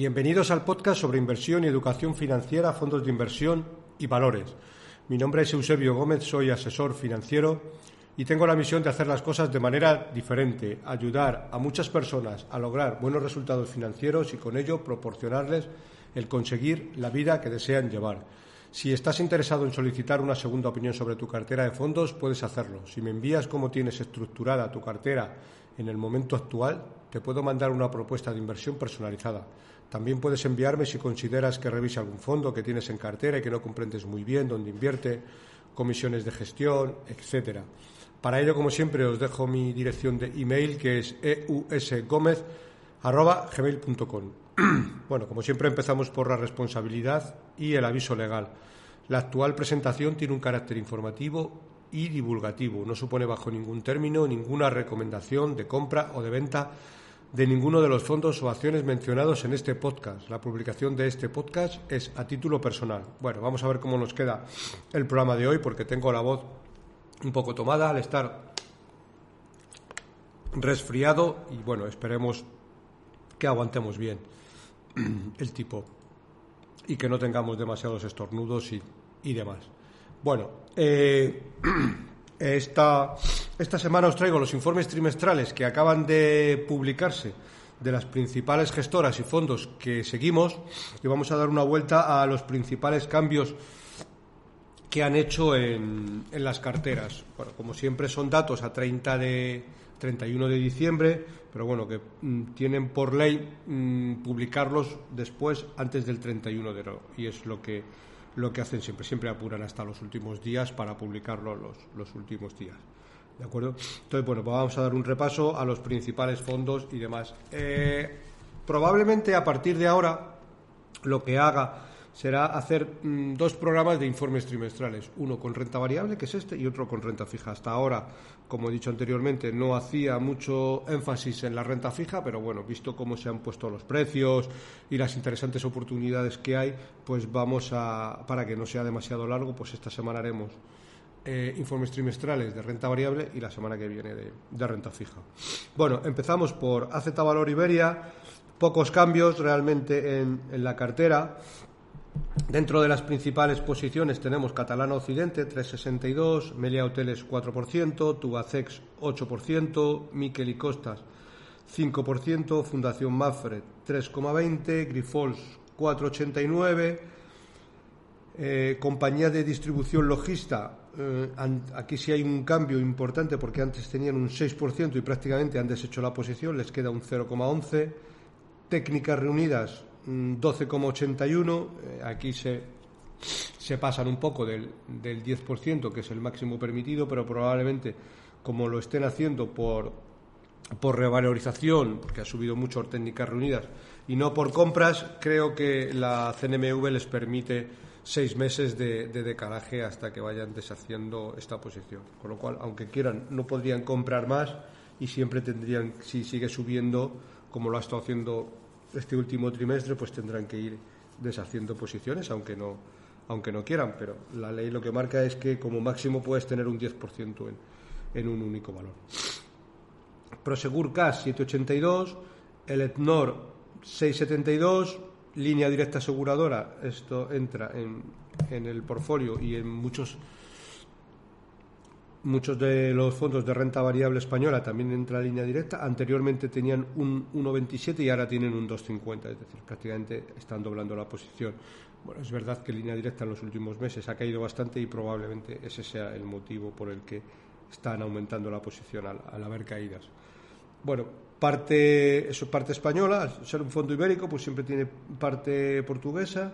Bienvenidos al podcast sobre inversión y educación financiera, fondos de inversión y valores. Mi nombre es Eusebio Gómez, soy asesor financiero y tengo la misión de hacer las cosas de manera diferente, ayudar a muchas personas a lograr buenos resultados financieros y con ello proporcionarles el conseguir la vida que desean llevar. Si estás interesado en solicitar una segunda opinión sobre tu cartera de fondos, puedes hacerlo. Si me envías cómo tienes estructurada tu cartera en el momento actual, te puedo mandar una propuesta de inversión personalizada. También puedes enviarme si consideras que revise algún fondo que tienes en cartera y que no comprendes muy bien dónde invierte, comisiones de gestión, etcétera. Para ello, como siempre, os dejo mi dirección de email que es eusgomez.gmail.com. bueno, como siempre empezamos por la responsabilidad y el aviso legal. La actual presentación tiene un carácter informativo y divulgativo. No supone bajo ningún término ninguna recomendación de compra o de venta de ninguno de los fondos o acciones mencionados en este podcast. La publicación de este podcast es a título personal. Bueno, vamos a ver cómo nos queda el programa de hoy porque tengo la voz un poco tomada al estar resfriado y bueno, esperemos que aguantemos bien el tipo y que no tengamos demasiados estornudos y, y demás. Bueno, eh, esta, esta semana os traigo los informes trimestrales que acaban de publicarse de las principales gestoras y fondos que seguimos y vamos a dar una vuelta a los principales cambios que han hecho en, en las carteras. Bueno, como siempre son datos a 30 de 31 de diciembre, pero bueno, que mm, tienen por ley mm, publicarlos después antes del 31 de enero y es lo que lo que hacen siempre, siempre apuran hasta los últimos días para publicarlo los, los últimos días. ¿De acuerdo? Entonces, bueno, pues vamos a dar un repaso a los principales fondos y demás. Eh, probablemente a partir de ahora lo que haga será hacer mm, dos programas de informes trimestrales, uno con renta variable, que es este, y otro con renta fija. Hasta ahora, como he dicho anteriormente, no hacía mucho énfasis en la renta fija, pero bueno, visto cómo se han puesto los precios y las interesantes oportunidades que hay, pues vamos a, para que no sea demasiado largo, pues esta semana haremos eh, informes trimestrales de renta variable y la semana que viene de, renta fija. Bueno, empezamos por AZ Valor Iberia, pocos cambios realmente en, en la cartera. Dentro de las principales posiciones tenemos Catalana Occidente 3,62, Melia Hoteles 4%, Tubacex 8%, Miquel y Costas 5%, Fundación Mafred 3,20, Grifols 4,89, eh, Compañía de Distribución Logista, eh, aquí sí hay un cambio importante porque antes tenían un 6% y prácticamente han deshecho la posición, les queda un 0,11, Técnicas Reunidas 12,81. Eh, aquí se, se pasan un poco del, del 10%, que es el máximo permitido, pero probablemente, como lo estén haciendo por, por revalorización, porque ha subido mucho técnicas reunidas, y no por compras, creo que la CNMV les permite seis meses de, de, decalaje hasta que vayan deshaciendo esta posición. Con lo cual, aunque quieran, no podrían comprar más y siempre tendrían, si sigue subiendo, como lo ha estado haciendo este último trimestre pues tendrán que ir deshaciendo posiciones, aunque no, aunque no quieran, pero la ley lo que marca es que como máximo puedes tener un 10% en, en un único valor. Prosegur Cash 782, el Etnor 672, línea directa aseguradora, esto entra en, en el portfolio y en muchos Muchos de los fondos de renta variable española también entra línea directa. Anteriormente tenían un 1,27 y ahora tienen un 2,50, es decir, prácticamente están doblando la posición. Bueno, es verdad que línea directa en los últimos meses ha caído bastante y probablemente ese sea el motivo por el que están aumentando la posición al, al haber caídas. bueno, parte, eso es parte española, al ser un fondo ibérico, pues siempre tiene parte portuguesa.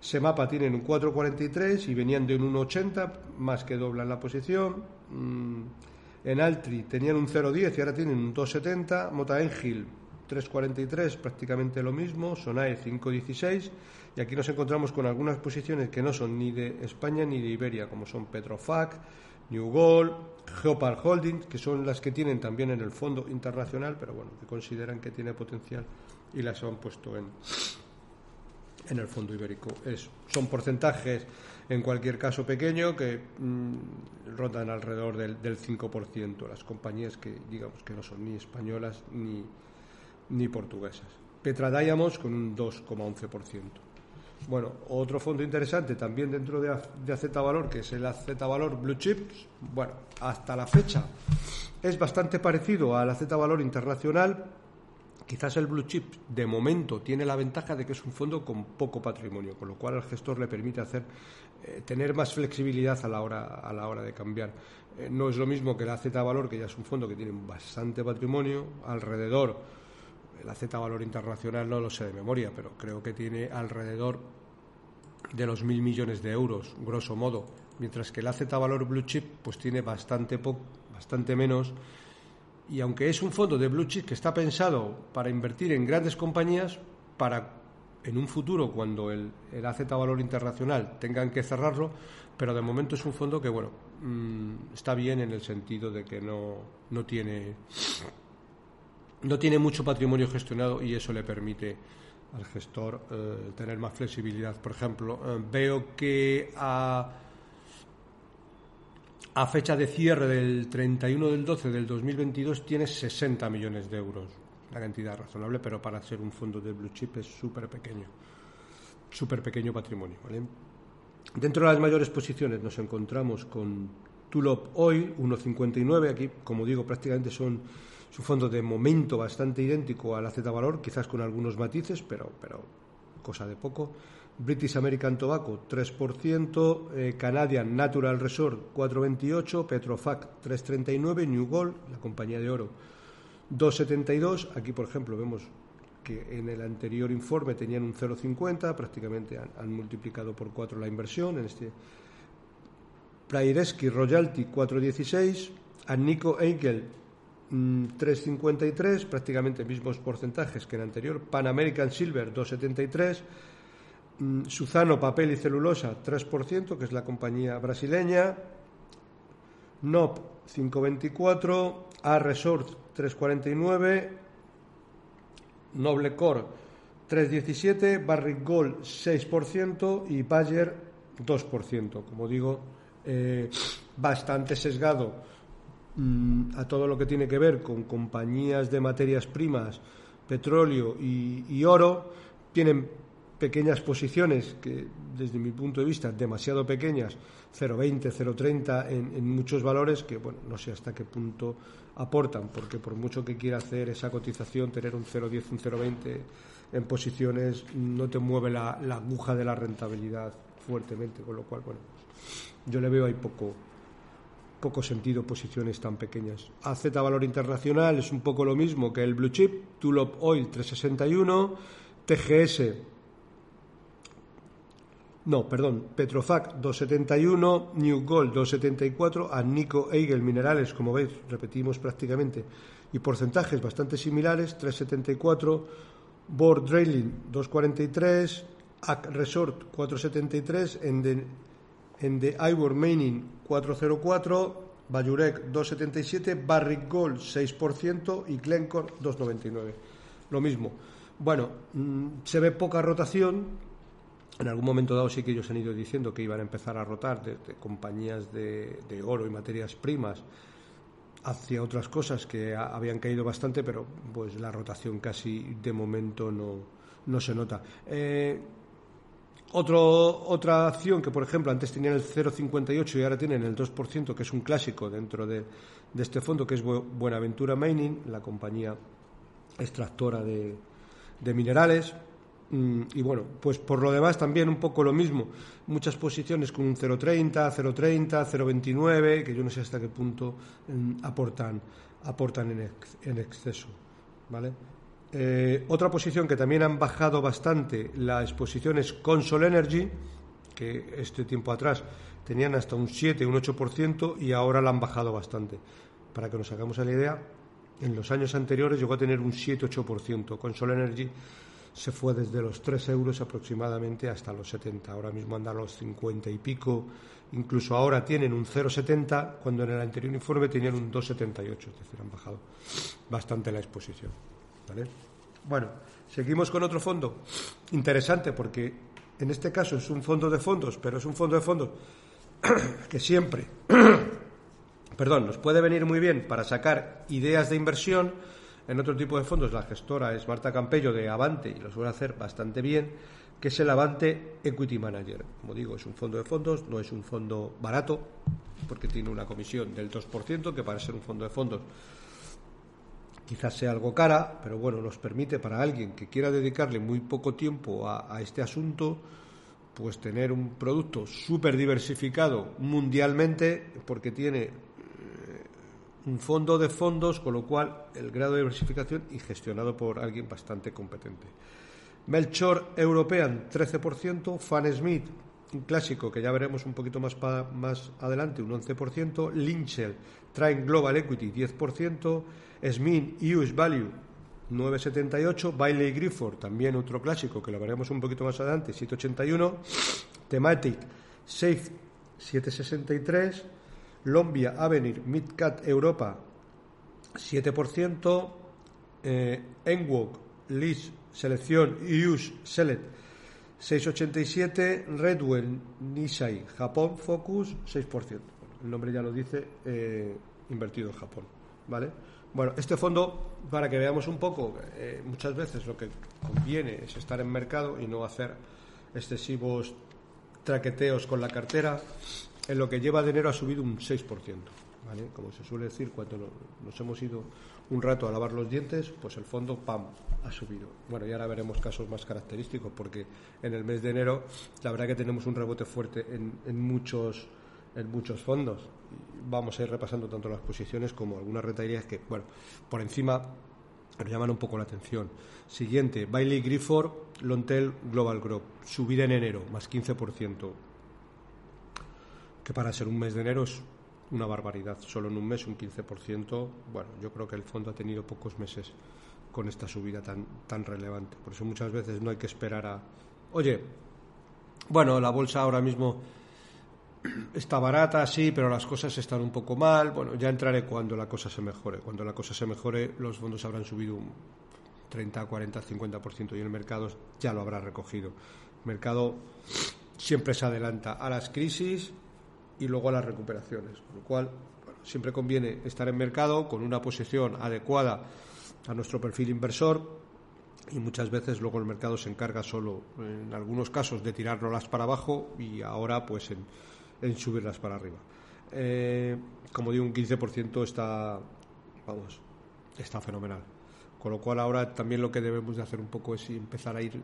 Semapa tienen un 4,43 y venían de un 1,80, más que doblan la posición. Mm, en Altri tenían un 0,10 y ahora tienen un 2,70. Mota Engil 3,43, prácticamente lo mismo. Sonae 5,16. Y aquí nos encontramos con algunas posiciones que no son ni de España ni de Iberia, como son Petrofac, New Gold, Geopar Holdings, que son las que tienen también en el fondo internacional, pero bueno, que consideran que tiene potencial y las han puesto en, en el fondo ibérico. Es, son porcentajes, en cualquier caso, pequeño que mm, rondan alrededor del, del 5%, las compañías que, digamos, que no son ni españolas ni, ni portuguesas. Petra Diamonds con un 2,11%. Bueno, otro fondo interesante también dentro de, de AZ Valor, que es el AZ Valor Blue Chips, bueno, hasta la fecha es bastante parecido al AZ Valor Internacional. Quizás el Blue Chip de momento tiene la ventaja de que es un fondo con poco patrimonio, con lo cual al gestor le permite hacer eh, tener más flexibilidad a la hora la de cambiar. Eh, no es lo mismo que el AZ Valor, que ya es un fondo que tiene bastante patrimonio alrededor la Z Valor Internacional no lo sé de memoria, pero creo que tiene alrededor de los mil millones de euros, grosso modo, mientras que la Z Valor Blue Chip pues tiene bastante, bastante menos. Y aunque es un fondo de Blue Chip que está pensado para invertir en grandes compañías, para en un futuro, cuando el, el AZ Valor Internacional tengan que cerrarlo, pero de momento es un fondo que, bueno, mmm, está bien en el sentido de que no, no tiene no tiene mucho patrimonio gestionado y eso le permite al gestor eh, tener más flexibilidad. Por ejemplo, eh, veo que a, a, fecha de cierre del 31 del 12 del 2022 tiene 60 millones de euros. Una cantidad razonable, pero para ser un fondo de blue chip es súper pequeño. Súper pequeño patrimonio. ¿vale? Dentro de las mayores posiciones nos encontramos con Tulop Oil, 1,59. Aquí, como digo, prácticamente son es un fondo de momento bastante idéntico a la Z Valor, quizás con algunos matices, pero, pero cosa de poco. British American Tobacco 3%, eh, Canadian Natural Resort 4,28, Petrofac 3,39, New Gold, la compañía de oro 2,72. Aquí, por ejemplo, vemos que en el anterior informe tenían un 0,50, prácticamente han, multiplicado por 4 la inversión. En este Praireski Royalty 4,16, Annico Eichel 3,53, mm, prácticamente mismos porcentajes que en anterior. Pan American Silver 2,73. Mm, Suzano Papel y Celulosa 3%, que es la compañía brasileña. NOP 5,24. A Resort 3,49. Noble Core 3,17. Barrick Gold 6% y Bayer 2%. Como digo, eh, bastante sesgado Mm, a todo lo que tiene que ver con compañías de materias primas, petróleo y, oro, tienen pequeñas posiciones que, desde mi punto de vista, demasiado pequeñas, 0,20, 0,30 en, en muchos valores que, bueno, no sé hasta qué punto aportan, porque por mucho que quiera hacer esa cotización, tener un 0,10, un 0,20 en posiciones no te mueve la, aguja de la rentabilidad fuertemente, con lo cual, bueno, yo le veo ahí poco, poco sentido posiciones tan pequeñas. AZ Valor Internacional es un poco lo mismo que el Blue Chip, Tulop Oil 361, TGS, no, perdón, Petrofac 271, New Gold 274, Nico Eigel Minerales, como veis, repetimos prácticamente, y porcentajes bastante similares, 374, Board Drilling 243, AC Resort 473, en en The Ivor Mining 404, Bayurek 2,77, Barrick Gold 6% y Glencore 2,99. Lo mismo. Bueno, mm, se ve poca rotación. En algún momento dado sí que ellos han ido diciendo que iban a empezar a rotar de, de compañías de, oro y materias primas hacia otras cosas que habían caído bastante, pero pues la rotación casi de momento no, no se nota. Eh, otra acción que, por ejemplo, antes tenían el 0,58 y ahora tienen el 2%, que es un clásico dentro de, este fondo, que es Buenaventura Mining, la compañía extractora de minerales. Mm, y bueno, pues por lo demás también un poco lo mismo. Muchas posiciones con un 0,30, 0,30, 0,29, que yo no sé hasta qué punto mm, aportan, aportan en, exceso. ¿vale? Eh, otra posición que también han bajado bastante la exposición es Console Energy, que este tiempo atrás tenían hasta un 7, un 8% y ahora la han bajado bastante. Para que nos hagamos la idea, en los años anteriores llegó a tener un 7-8%. Console Energy se fue desde los 3 euros aproximadamente hasta los 70. Ahora mismo anda a los 50 y pico. Incluso ahora tienen un 0,70 cuando en el anterior informe tenían un 2,78. Es decir, han bajado bastante la exposición. Bueno, seguimos con otro fondo. Interesante porque en este caso es un fondo de fondos, pero es un fondo de fondos que siempre, perdón, nos puede venir muy bien para sacar ideas de inversión en otro tipo de fondos, la gestora es Marta Campello de Avante y lo suele hacer bastante bien, que es el Avante Equity Manager. Como digo, es un fondo de fondos, no es un fondo barato, porque tiene una comisión del 2%, que para ser un fondo de fondos quizás sea algo cara, pero bueno, nos permite para alguien que quiera dedicarle muy poco tiempo a, a este asunto, pues tener un producto súper diversificado mundialmente, porque tiene un fondo de fondos, con lo cual el grado de diversificación y gestionado por alguien bastante competente. Melchor European 13%, Fan Smith, un clásico que ya veremos un poquito más, más adelante, un 11%, Lynchel Train Global Equity 10%, SMIN US Value 9,78, Bailey Grifford, también otro clásico que lo veremos un poquito más adelante, 7,81, Thematic Safe 7,63, Lombia Avenir Midcat Europa 7%, eh, Enwok Lis Selección Use Select 6,87, Redwell Nisai Japón Focus 6%. el nombre ya lo dice, eh, invertido en Japón. ¿Vale? Bueno, este fondo, para que veamos un poco, eh, muchas veces lo que conviene es estar en mercado y no hacer excesivos traqueteos con la cartera en lo que lleva de enero ha subido un 6%. ¿vale? Como se suele decir, cuando nos hemos ido un rato a lavar los dientes, pues el fondo, ¡pam!, ha subido. Bueno, y ahora veremos casos más característicos, porque en el mes de enero la verdad que tenemos un rebote fuerte en, muchos, en muchos fondos. Vamos a ir repasando tanto las posiciones como algunas retailías que, bueno, por encima me llaman un poco la atención. Siguiente, Bailey Grifford, Lontel Global Group, subida en enero, más 15% que para ser un mes de enero es una barbaridad. Solo en un mes un 15%. Bueno, yo creo que el fondo ha tenido pocos meses con esta subida tan, tan relevante. Por eso muchas veces no hay que esperar a... Oye, bueno, la bolsa ahora mismo está barata, sí, pero las cosas están un poco mal. Bueno, ya entraré cuando la cosa se mejore. Cuando la cosa se mejore, los fondos habrán subido un 30, 40, 50% y el mercado ya lo habrá recogido. El mercado siempre se adelanta a las crisis y luego a las recuperaciones. Con lo cual, siempre conviene estar en mercado con una posición adecuada a nuestro perfil inversor y muchas veces luego el mercado se encarga solo, en algunos casos, de tirarlas para abajo y ahora pues en, subirlas para arriba. Eh, como digo, un 15% está, vamos, está fenomenal. Con lo cual ahora también lo que debemos de hacer un poco es empezar a ir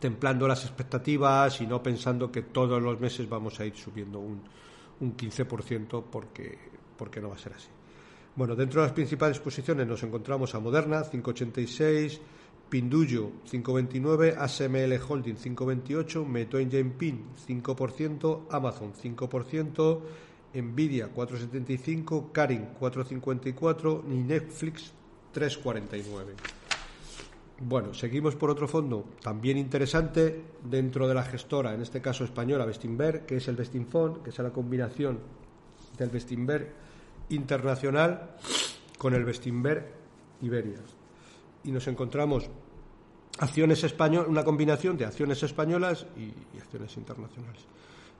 templando las expectativas y no pensando que todos los meses vamos a ir subiendo un, un 15% porque, porque no va a ser así. Bueno, dentro de las principales posiciones nos encontramos a Moderna, 586, Pinduyo, 529, ASML Holding, 528, Meto Pin, 5%, Amazon, 5%, Nvidia, 475, Karin, 454 y Netflix, 349. Bueno, seguimos por otro fondo también interesante dentro de la gestora, en este caso española, Bestinver, que es el Bestinfond, que es la combinación del Bestinver internacional con el Bestinver Iberia. Y nos encontramos acciones españolas, una combinación de acciones españolas y, y acciones internacionales.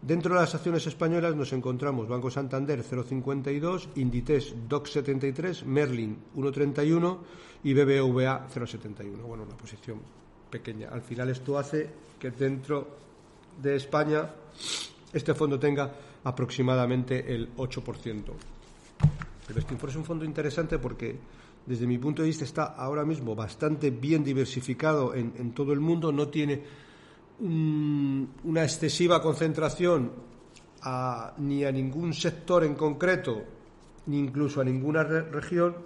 Dentro de las acciones españolas nos encontramos Banco Santander 0,52, Inditex DOC 73, Merlin 1,31 y BBVA 0,71. Bueno, una posición pequeña. Al final esto hace que dentro de España este fondo tenga aproximadamente el 8%. El Bestinfor es un fondo interesante porque desde mi punto de vista está ahora mismo bastante bien diversificado en, en todo el mundo, no tiene una excesiva concentración ni a ningún sector en concreto ni incluso a ninguna región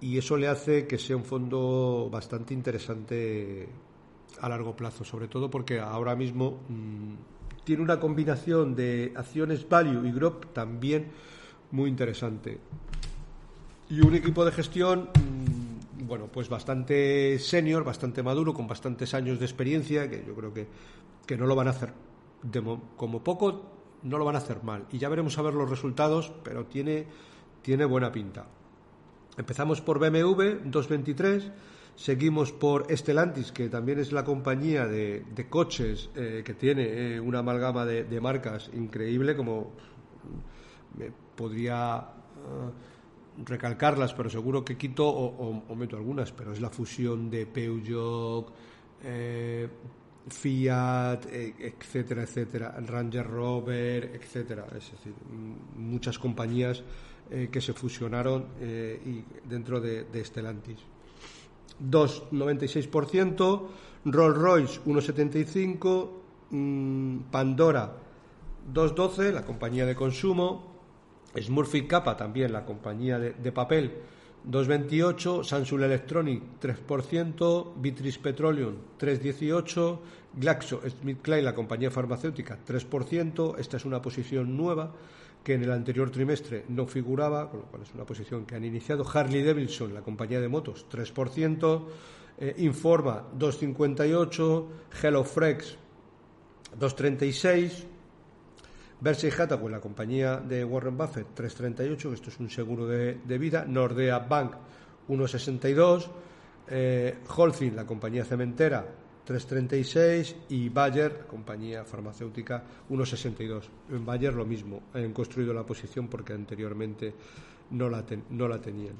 y eso le hace que sea un fondo bastante interesante a largo plazo, sobre todo porque ahora mismo mm, tiene una combinación de acciones value y growth también muy interesante. Y un equipo de gestión, mm, bueno, pues bastante senior, bastante maduro, con bastantes años de experiencia, que yo creo que, que no lo van a hacer, como poco, no lo van a hacer mal. Y ya veremos a ver los resultados, pero tiene, tiene buena pinta. Empezamos por BMW 223, seguimos por Estelantis, que también es la compañía de, coches eh, que tiene eh, una amalgama de, marcas increíble, como me podría eh, recalcarlas, pero seguro que quito o, meto algunas, pero es la fusión de Peugeot, Fiat, etcétera, etcétera, Ranger Rover, etcétera. Es decir, muchas compañías eh, que se fusionaron eh, y dentro de, de Stellantis. 2,96%, Rolls Royce 1,75%, mm, Pandora 2,12%, la compañía de consumo, Smurfit Kappa también, la compañía de, papel. 2,28%, Samsung Electronic 3%, Beatrice Petroleum 3,18%, Glaxo Smith Klein, la compañía farmacéutica 3%, esta es una posición nueva que en el anterior trimestre no figuraba, con lo cual es una posición que han iniciado. Harley Davidson, la compañía de motos, 3%, eh, Informa 2,58%, HelloFresh 2,36%, Berkshire Hathaway, la compañía de Warren Buffett, 3,38%, esto es un seguro de, vida, Nordea Bank 1,62%, eh, Holcim, la compañía cementera, 3,36 y Bayer, compañía farmacéutica, 1,62. En Bayer lo mismo, han construido la posición porque anteriormente no la, no la tenían.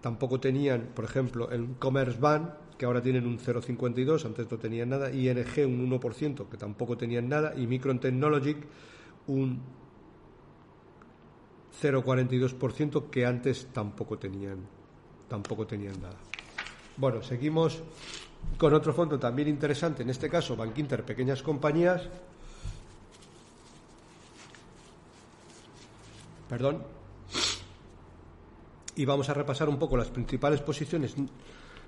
Tampoco tenían, por ejemplo, el Commerzbank, que ahora tienen un 0,52, antes no tenían nada, ING un 1%, que tampoco tenían nada, y Micron Technologic un 0,42%, que antes tampoco tenían, tampoco tenían nada. Bueno, seguimos con otro fondo también interesante, en este caso Bankinter Pequeñas Compañías. Perdón. Y vamos a repasar un poco las principales posiciones.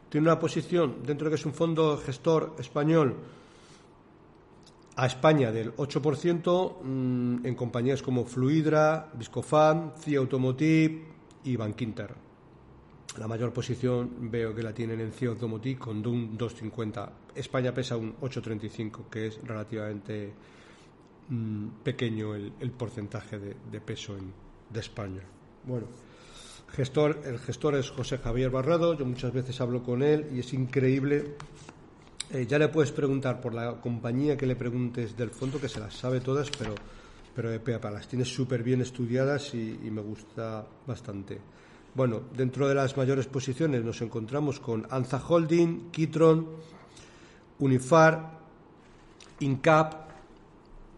Tiene una posición dentro de que es un fondo gestor español a España del 8% mm, en compañías como Fluidra, Viscofan, CIA Automotive y Bankinter. La mayor posición veo que la tienen en CIO Automotive con un 2.50. España pesa un 8.35, que es relativamente mm, pequeño el, porcentaje de, peso de España. Bueno, gestor, el gestor es José Javier Barrado, yo muchas veces hablo con él y es increíble. Eh, ya le puedes preguntar por la compañía que le preguntes del fondo, que se las sabe todas, pero, pero de PEAPA, las tiene súper bien estudiadas y me gusta bastante. Bueno, dentro de las mayores posiciones nos encontramos con Anza Holding, Kitron, Unifar, Incap,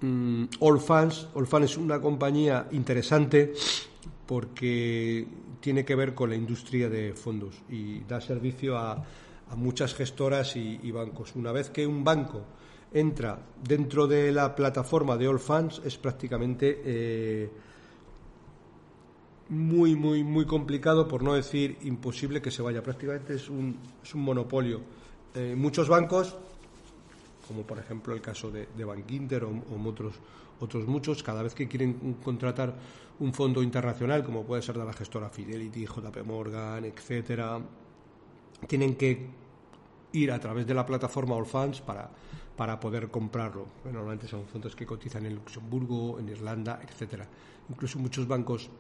um, Allfans. Allfans es una compañía interesante porque tiene que ver con la industria de fondos y da servicio a, muchas gestoras y, bancos. Una vez que un banco entra dentro de la plataforma de Allfans es prácticamente eh, muy, muy, muy complicado, por no decir imposible que se vaya. Prácticamente es un, es un monopolio. Eh, muchos bancos, como por ejemplo el caso de, de Bank Inter o, otros, otros muchos, cada vez que quieren contratar un fondo internacional, como puede ser de la gestora Fidelity, JP Morgan, etcétera, tienen que ir a través de la plataforma All Funds para, para poder comprarlo. normalmente son fondos que cotizan en Luxemburgo, en Irlanda, etcétera. Incluso muchos bancos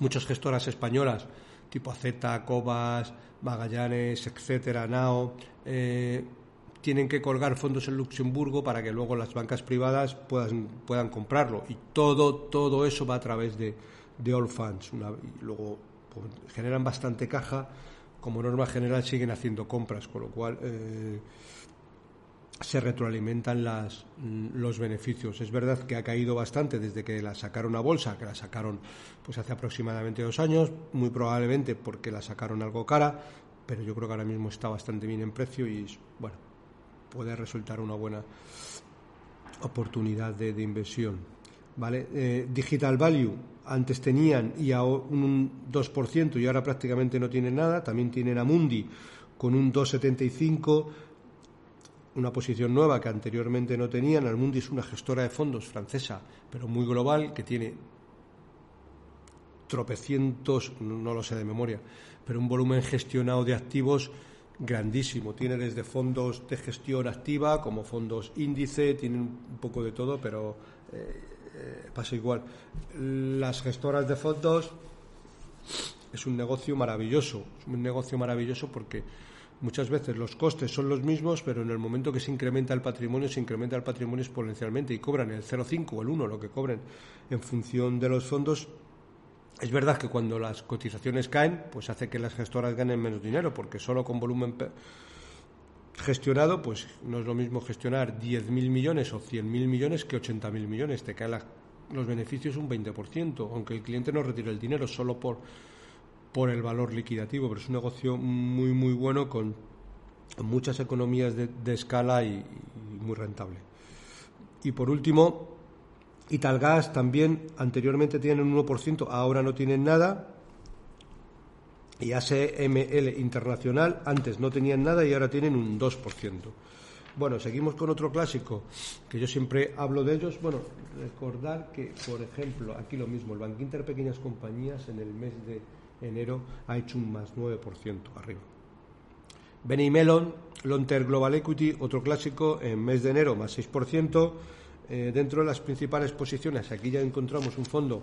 muchas gestoras españolas, tipo Z, Cobas, Magallanes, etcétera, Nao, eh, tienen que colgar fondos en Luxemburgo para que luego las bancas privadas puedan, puedan comprarlo. Y todo, todo eso va a través de, de All Funds. y luego pues, generan bastante caja. Como norma general siguen haciendo compras, con lo cual eh, se retroalimentan las, mm, los beneficios. Es verdad que ha caído bastante desde que la sacaron a bolsa, que la sacaron pues hace aproximadamente dos años, muy probablemente porque la sacaron algo cara, pero yo creo que ahora mismo está bastante bien en precio y bueno, puede resultar una buena oportunidad de, inversión. ¿Vale? Eh, Digital Value antes tenían y a un 2% y ahora prácticamente no tienen nada. También tienen a Mundi con un 2,75, una posición nueva que anteriormente no tenían. Almundi es una gestora de fondos francesa, pero muy global, que tiene tropecientos, no lo sé de memoria, pero un volumen gestionado de activos grandísimo. Tiene desde fondos de gestión activa como fondos índice, tiene un poco de todo, pero eh, eh, pasa igual. Las gestoras de fondos es un negocio maravilloso, es un negocio maravilloso porque muchas veces los costes son los mismos, pero en el momento que se incrementa el patrimonio, se incrementa el patrimonio exponencialmente y cobran el 0,5 o el 1, lo que cobren en función de los fondos. Es verdad que cuando las cotizaciones caen, pues hace que las gestoras ganen menos dinero, porque solo con volumen gestionado, pues no es lo mismo gestionar 10.000 millones o 100.000 millones que 80.000 millones. Te caen los beneficios un 20%, aunque el cliente no retire el dinero solo por, por el valor liquidativo, pero es un negocio muy, muy bueno con muchas economías de, escala y, muy rentable. Y por último, Italgas también anteriormente tienen un 1%, ahora no tienen nada y ASML Internacional antes no tenían nada y ahora tienen un 2%. Bueno, seguimos con otro clásico, que yo siempre hablo de ellos. Bueno, recordar que, por ejemplo, aquí lo mismo, el Banco Inter Pequeñas Compañías en el mes de enero ha hecho un más 9% arriba. Benny Melon, Lonter Global Equity, otro clásico, en mes de enero más 6%. Eh, dentro de las principales posiciones, aquí ya encontramos un fondo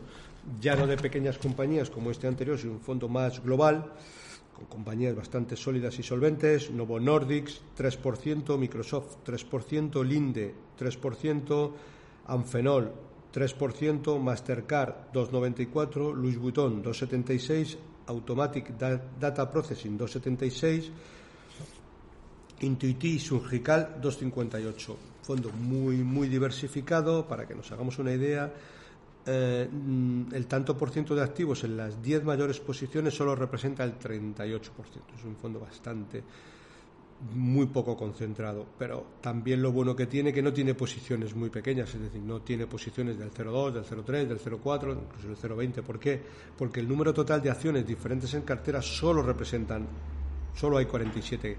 ya no de pequeñas compañías como este anterior, sino un fondo más global, con compañías bastante sólidas y solventes, Novo Nordics 3%, Microsoft 3%, Linde 3%, Anfenol 3%, Mastercard 2,94%, Louis Vuitton 2,76%, Automatic Data Processing 2,76%, Intuiti Surgical 2,58%. Fondo muy, muy diversificado, para que nos hagamos una idea eh, el tanto por ciento de activos en las 10 mayores posiciones solo representa el 38%. Es un fondo bastante, muy poco concentrado, pero también lo bueno que tiene que no tiene posiciones muy pequeñas, es decir, no tiene posiciones del 0,2, del 0,3, del 0,4, incluso del 0,20. ¿Por qué? Porque el número total de acciones diferentes en cartera solo representan, solo hay 47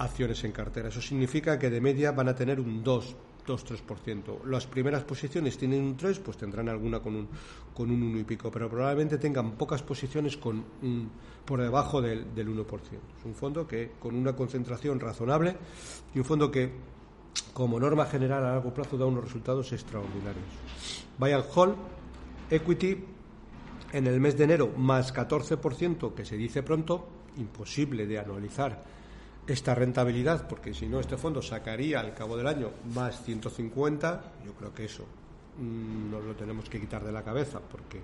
acciones en cartera. Eso significa que de media van a tener un 2 2-3%. Las primeras posiciones tienen un 3, pues tendrán alguna con un, con un 1 y pico, pero probablemente tengan pocas posiciones con por debajo del, del 1%. Es un fondo que con una concentración razonable y un fondo que como norma general a largo plazo da unos resultados extraordinarios. Bayern Hall, Equity, en el mes de enero más 14%, que se dice pronto, imposible de anualizar esta rentabilidad, porque si no este fondo sacaría al cabo del año más 150, yo creo que eso mm, nos lo tenemos que quitar de la cabeza porque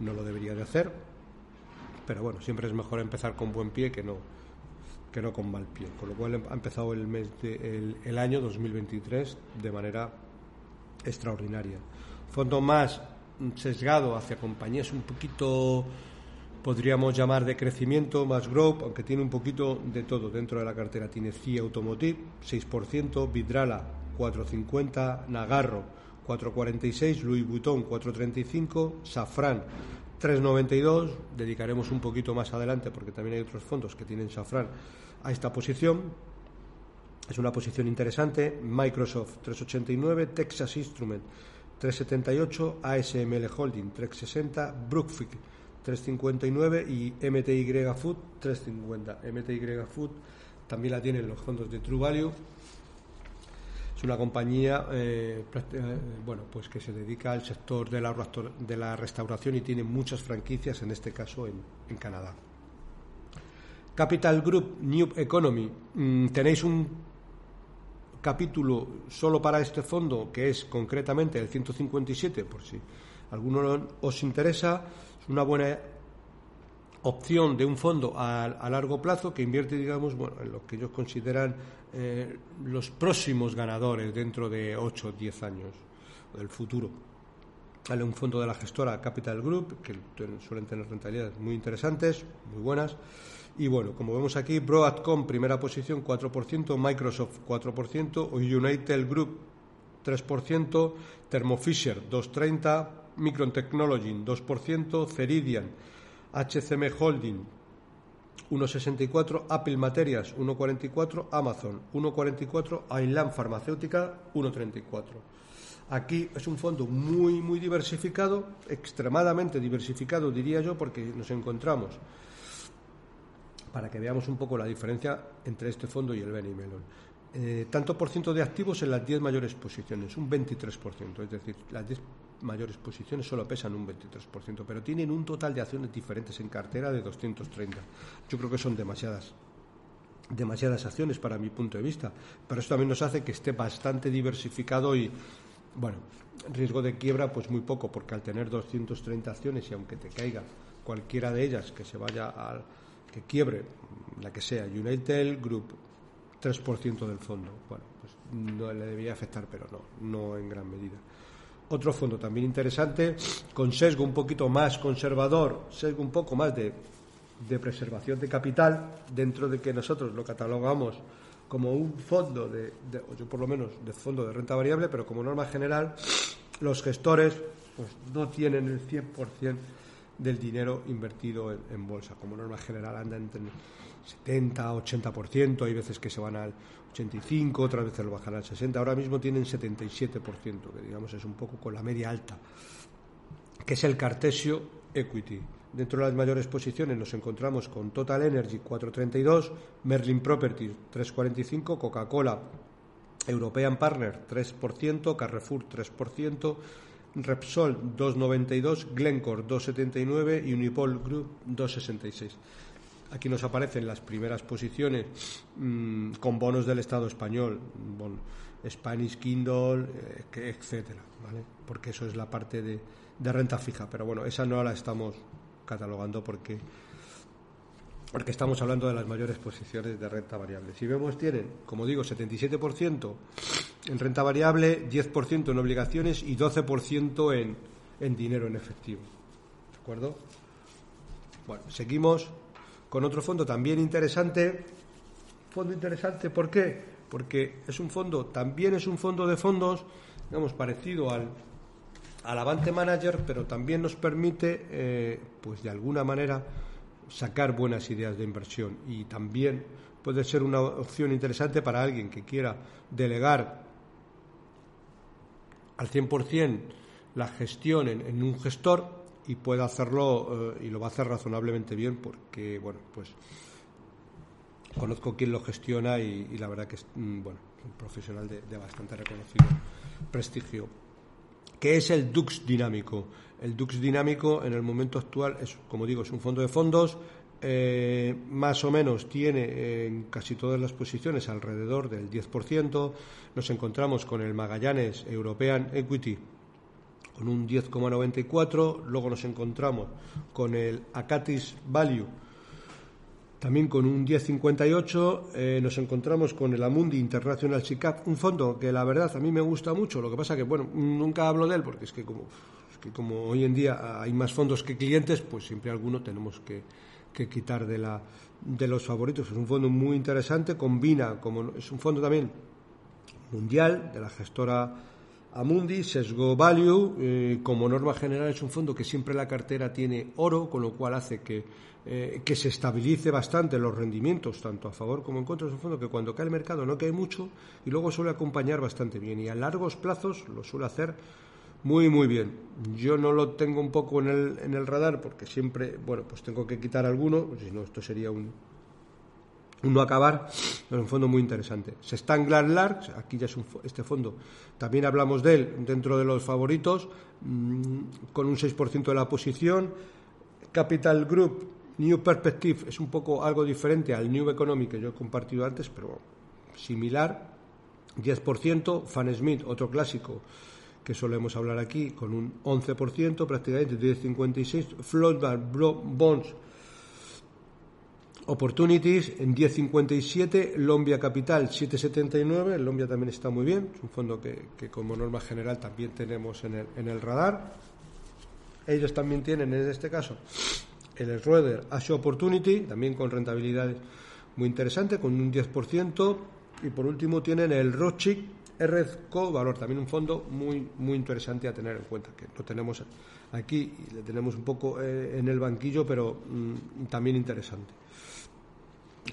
no lo debería de hacer. Pero bueno, siempre es mejor empezar con buen pie que no que no con mal pie. Con lo cual ha empezado el mes de, el año 2023 de manera extraordinaria. Fondo más sesgado hacia compañías un poquito podríamos llamar de crecimiento, más growth, aunque tiene un poquito de todo dentro de la cartera. Tiene CIA Automotive, 6%, Vidrala, 4,50%, Nagarro, 4,46%, Louis Vuitton, 4,35%, Safran, 3,92%. Dedicaremos un poquito más adelante, porque también hay otros fondos que tienen Safran, a esta posición. Es una posición interesante. Microsoft, 3,89%, Texas Instrument, 3,78%, ASML Holding, 3,60%, Brookfield, 359 y MTY Food 350. MTY Food también la tienen los fondos de True Value. Es una compañía eh, eh, bueno, pues que se dedica al sector de la, restauración y tiene muchas franquicias, en este caso en, en Canadá. Capital Group New Economy. Mm, tenéis un capítulo solo para este fondo, que es concretamente el 157, por si alguno os interesa una buena opción de un fondo a, largo plazo que invierte, digamos, bueno, en lo que ellos consideran eh, los próximos ganadores dentro de 8 o 10 años del futuro. Hay un fondo de la gestora Capital Group, que suelen tener rentabilidades muy interesantes, muy buenas. Y bueno, como vemos aquí, Broadcom, primera posición, 4%, Microsoft, 4%, United Group, 3%, Thermo Fisher, 2,30%, Micron Technology 2%, Ceridian, HCM Holding 1,64, Apple Materias 1,44, Amazon 1,44, Ainland Farmacéutica 1,34. Aquí es un fondo muy, muy diversificado, extremadamente diversificado, diría yo, porque nos encontramos, para que veamos un poco la diferencia entre este fondo y el Benny Melon. Eh, tanto por ciento de activos en las 10 mayores posiciones, un 23%, es decir, las 10 mayores posiciones solo pesan un 23%, pero tienen un total de acciones diferentes en cartera de 230. Yo creo que son demasiadas demasiadas acciones para mi punto de vista, pero eso también nos hace que esté bastante diversificado y bueno, riesgo de quiebra pues muy poco, porque al tener 230 acciones y aunque te caiga cualquiera de ellas que se vaya al que quiebre, la que sea, United Group, 3% del fondo. Bueno, pues no le debía afectar, pero no, no en gran medida. Otro fondo también interesante, con sesgo un poquito más conservador, sesgo un poco más de, de preservación de capital, dentro de que nosotros lo catalogamos como un fondo de, yo por lo menos de fondo de renta variable, pero como norma general, los gestores pues, no tienen el 100% del dinero invertido en, en bolsa. Como norma general anda entre 70, 80%, hay veces que se van al 85, otras veces lo bajan al 60, ahora mismo tienen 77%, que digamos es un poco con la media alta, que es el Cartesio Equity. Dentro de las mayores posiciones nos encontramos con Total Energy 432, Merlin Properties 345, Coca-Cola European Partner 3%, Carrefour 3%, Repsol 2,92, Glencore 2,79 y Unipol Group 2,66. Aquí nos aparecen las primeras posiciones mm, con bonos del Estado español, Spanish Kindle, eh, etcétera, ¿vale? Porque eso es la parte de, renta fija. Pero bueno, esa no la estamos catalogando porque porque estamos hablando de las mayores posiciones de renta variable. Si vemos, tienen, como digo, 77% en renta variable, 10% en obligaciones y 12% en, en dinero en efectivo. ¿De acuerdo? Bueno, seguimos con otro fondo también interesante. Fondo interesante, ¿por qué? Porque es un fondo, también es un fondo de fondos, digamos, parecido al, Avante Manager, pero también nos permite, eh, pues de alguna manera, sacar buenas ideas de inversión y también puede ser una opción interesante para alguien que quiera delegar al 100% la gestión en un gestor y puede hacerlo eh, y lo va a hacer razonablemente bien porque, bueno, pues conozco quién lo gestiona y, la verdad que es, mm, bueno, un profesional de, bastante reconocido prestigio. ¿Qué es el Dux dinámico? El Dux dinámico en el momento actual es, como digo, es un fondo de fondos, eh, más o menos tiene en casi todas las posiciones alrededor del 10%. Nos encontramos con el Magallanes European Equity con un 10,94. Luego nos encontramos con el Acatis Value, también con un 10,58. Eh, nos encontramos con el Amundi International SICAP, un fondo que la verdad a mí me gusta mucho. Lo que pasa que, bueno, nunca hablo de él porque es que como, que como hoy en día hay más fondos que clientes, pues siempre alguno tenemos que, que quitar de, la, de los favoritos. Es un fondo muy interesante, combina, como es un fondo también mundial de la gestora Amundi, Sesgo Value, eh, como norma general es un fondo que siempre la cartera tiene oro, con lo cual hace que, eh, que se estabilice bastante los rendimientos, tanto a favor como en contra. Es un fondo que cuando cae el mercado no cae mucho y luego suele acompañar bastante bien. Y a largos plazos lo suele hacer muy, muy bien. Yo no lo tengo un poco en el, en el radar porque siempre, bueno, pues tengo que quitar alguno, si no, esto sería un, no acabar, es un fondo muy interesante. Sestanglar Large, aquí ya es este fondo, también hablamos de él dentro de los favoritos, mm, con un 6% de la posición. Capital Group, New Perspective, es un poco algo diferente al New Economy que yo he compartido antes, pero similar, 10%. Fan Smith, otro clásico que solemos hablar aquí, con un 11%, prácticamente 10,56%. Floodbar Bonds, Opportunities en 10.57, Lombia Capital 7.79, Lombia también está muy bien, es un fondo que, como norma general también tenemos en el, en el, radar. Ellos también tienen en este caso el Schroeder Asia Opportunity, también con rentabilidad muy interesante, con un 10%. Y por último tienen el Rothschild REDCO Valor, también un fondo muy, muy interesante a tener en cuenta, que lo tenemos aquí y le tenemos un poco eh, en el banquillo, pero mm, también interesante.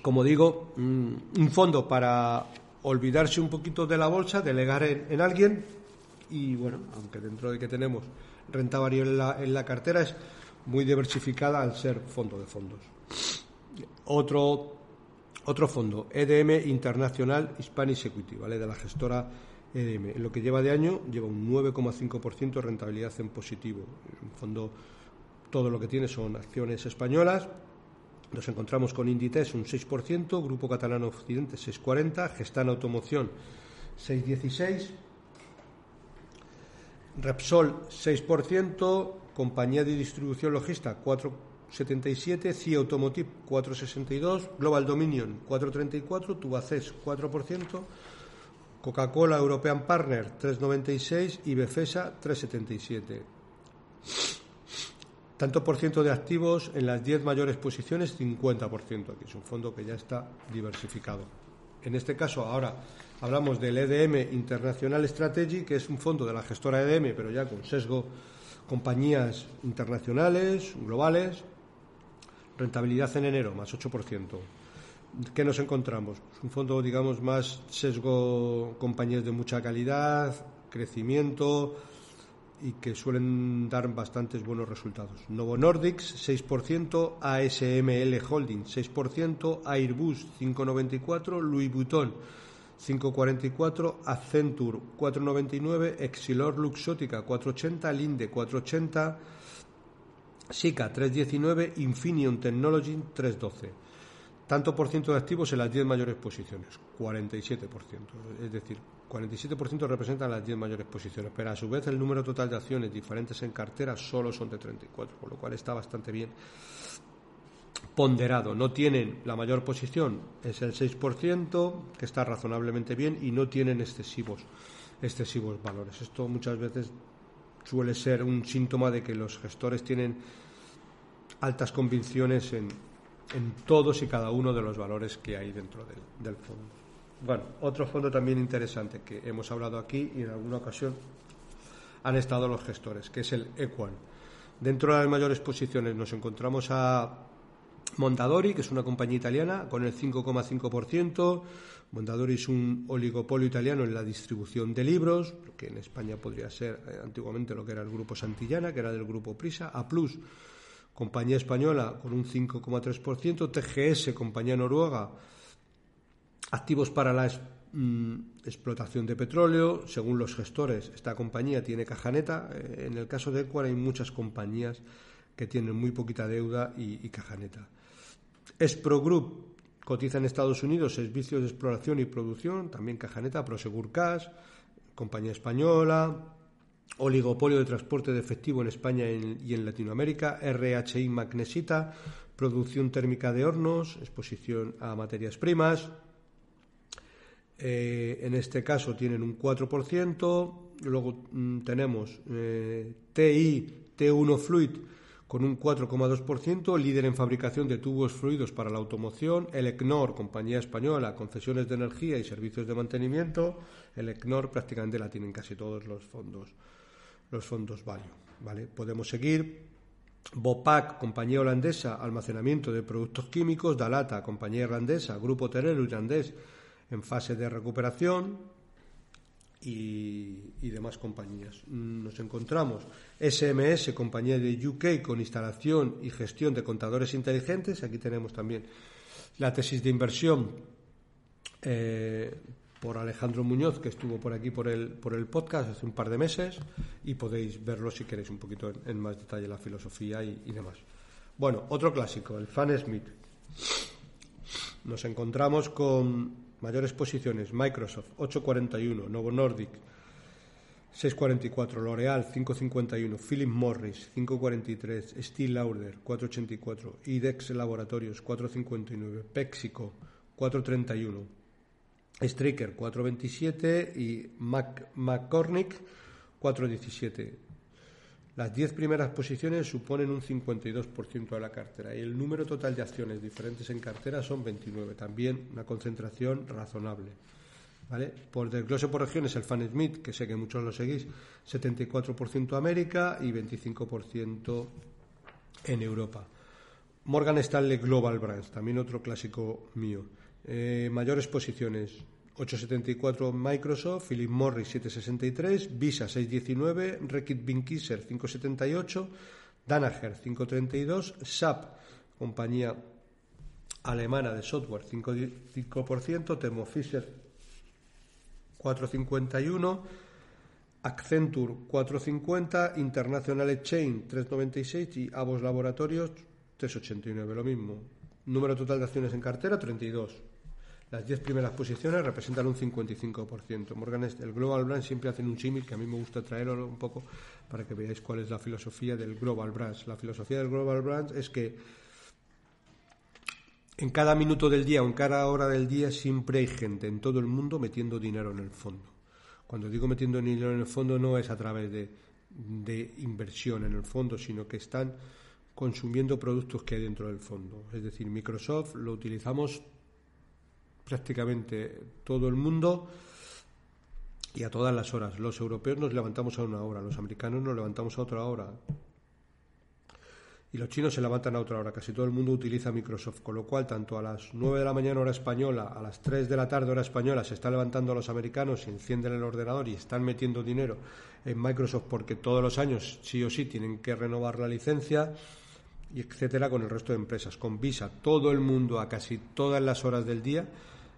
Como digo, un fondo para olvidarse un poquito de la bolsa, delegar en, alguien y bueno, aunque dentro de que tenemos renta variable en la, cartera es muy diversificada al ser fondo de fondos. Otro otro fondo, EDM Internacional Hispanic Equity, ¿vale? de la gestora EDM. En lo que lleva de año lleva un 9,5% de rentabilidad en positivo. En fondo, todo lo que tiene son acciones españolas. Nos encontramos con Inditex un 6%, Grupo Catalán Occidente 6,40%, Gestan Automoción 6,16%, Repsol 6%, Compañía de Distribución Logista 4,77%, CIA Automotive 4,62%, Global Dominion 4,34%, Tubacés 4%, Coca-Cola European Partner 3,96 y Befesa 3,77. Tanto por ciento de activos en las 10 mayores posiciones, 50%. Aquí es un fondo que ya está diversificado. En este caso, ahora hablamos del EDM International Strategy, que es un fondo de la gestora EDM, pero ya con sesgo compañías internacionales, globales. Rentabilidad en enero, más 8%. ¿Qué nos encontramos? Pues un fondo, digamos, más sesgo compañías de mucha calidad, crecimiento y que suelen dar bastantes buenos resultados. Novo Nordics, 6%, ASML Holding, 6%, Airbus, 5,94%, Louis Vuitton, 5,44, Accenture 4,99, Exilor Luxótica 4,80, Linde 4,80, Sika 3,19, Infineon Technology 3,12 tanto por ciento de activos en las 10 mayores posiciones, 47%. Es decir, 47% representan las 10 mayores posiciones, pero a su vez el número total de acciones diferentes en cartera solo son de 34, por lo cual está bastante bien ponderado. No tienen la mayor posición, es el 6%, que está razonablemente bien, y no tienen excesivos, excesivos valores. Esto muchas veces suele ser un síntoma de que los gestores tienen altas convicciones en, en todos y cada uno de los valores que hay dentro del, fondo. Bueno, otro fondo también interesante que hemos hablado aquí y en alguna ocasión han estado los gestores, que es el Equan. Dentro de las mayores posiciones nos encontramos a Mondadori, que es una compañía italiana, con el 5,5%. Mondadori es un oligopolio italiano en la distribución de libros, que en España podría ser eh, antiguamente lo que era el grupo Santillana, que era del grupo Prisa. A Plus compañía española con un 5,3%, TGS, compañía noruega, activos para la mm, explotación de petróleo, según los gestores, esta compañía tiene caja neta, eh, en el caso de Ecuador hay muchas compañías que tienen muy poquita deuda y, y caja neta. Espro Group cotiza en Estados Unidos servicios de exploración y producción, también caja neta, Prosegur Cash, compañía española, oligopolio de transporte de efectivo en España y en Latinoamérica, RHI Magnesita, producción térmica de hornos, exposición a materias primas. Eh, en este caso tienen un 4%. Luego mm, tenemos eh, TI, T1 Fluid, con un 4,2%, líder en fabricación de tubos fluidos para la automoción, Elecnor, compañía española, concesiones de energía y servicios de mantenimiento, Elecnor prácticamente la tienen casi todos los fondos los fondos Value. ¿vale? Podemos seguir. Bopac, compañía holandesa, almacenamiento de productos químicos. Dalata, compañía irlandesa. Grupo Terero irlandés en fase de recuperación. Y, y, demás compañías. Nos encontramos SMS, compañía de UK con instalación y gestión de contadores inteligentes. Aquí tenemos también la tesis de inversión eh, por Alejandro Muñoz, que estuvo por aquí por el, por el podcast hace un par de meses, y podéis verlo si queréis un poquito en, más detalle la filosofía y, demás. Bueno, otro clásico, el Fan Smith. Nos encontramos con mayores posiciones, Microsoft 841, Novo Nordic 644, L'Oreal 551, Philip Morris 543, Steel Lauder 484, IDEX Laboratorios 459, Pexico 431, Striker 427 y McCormick 417. Las 10 primeras posiciones suponen un 52% de la cartera y el número total de acciones diferentes en cartera son 29, también una concentración razonable. ¿Vale? Por desglose por regiones, el Fan Smith, que sé que muchos lo seguís, 74% América y 25% en Europa. Morgan Stanley Global Brands, también otro clásico mío. Eh, mayores posiciones, 874 Microsoft, Philip Morris 763, Visa 619, Reckitt Benckiser 578, Danaher 532, SAP, compañía alemana de software 5%, Thermo Fisher 451, Accenture 450, International Chain 396 y Avos Laboratorios 389, lo mismo. Número total de acciones en cartera 32. Las 10 primeras posiciones representan un 55%. Morgan, el Global Brand siempre hacen un símil que a mí me gusta traerlo un poco para que veáis cuál es la filosofía del Global Brand. La filosofía del Global Brand es que en cada minuto del día o en cada hora del día siempre hay gente en todo el mundo metiendo dinero en el fondo. Cuando digo metiendo dinero en el fondo no es a través de, de inversión en el fondo, sino que están consumiendo productos que hay dentro del fondo. Es decir, Microsoft lo utilizamos prácticamente todo el mundo y a todas las horas. Los europeos nos levantamos a una hora, los americanos nos levantamos a otra hora. Y los chinos se levantan a otra hora. Casi todo el mundo utiliza Microsoft, con lo cual tanto a las 9 de la mañana hora española, a las 3 de la tarde hora española, se está levantando a los americanos y encienden el ordenador y están metiendo dinero en Microsoft porque todos los años sí o sí tienen que renovar la licencia y etcétera con el resto de empresas. Con Visa, todo el mundo a casi todas las horas del día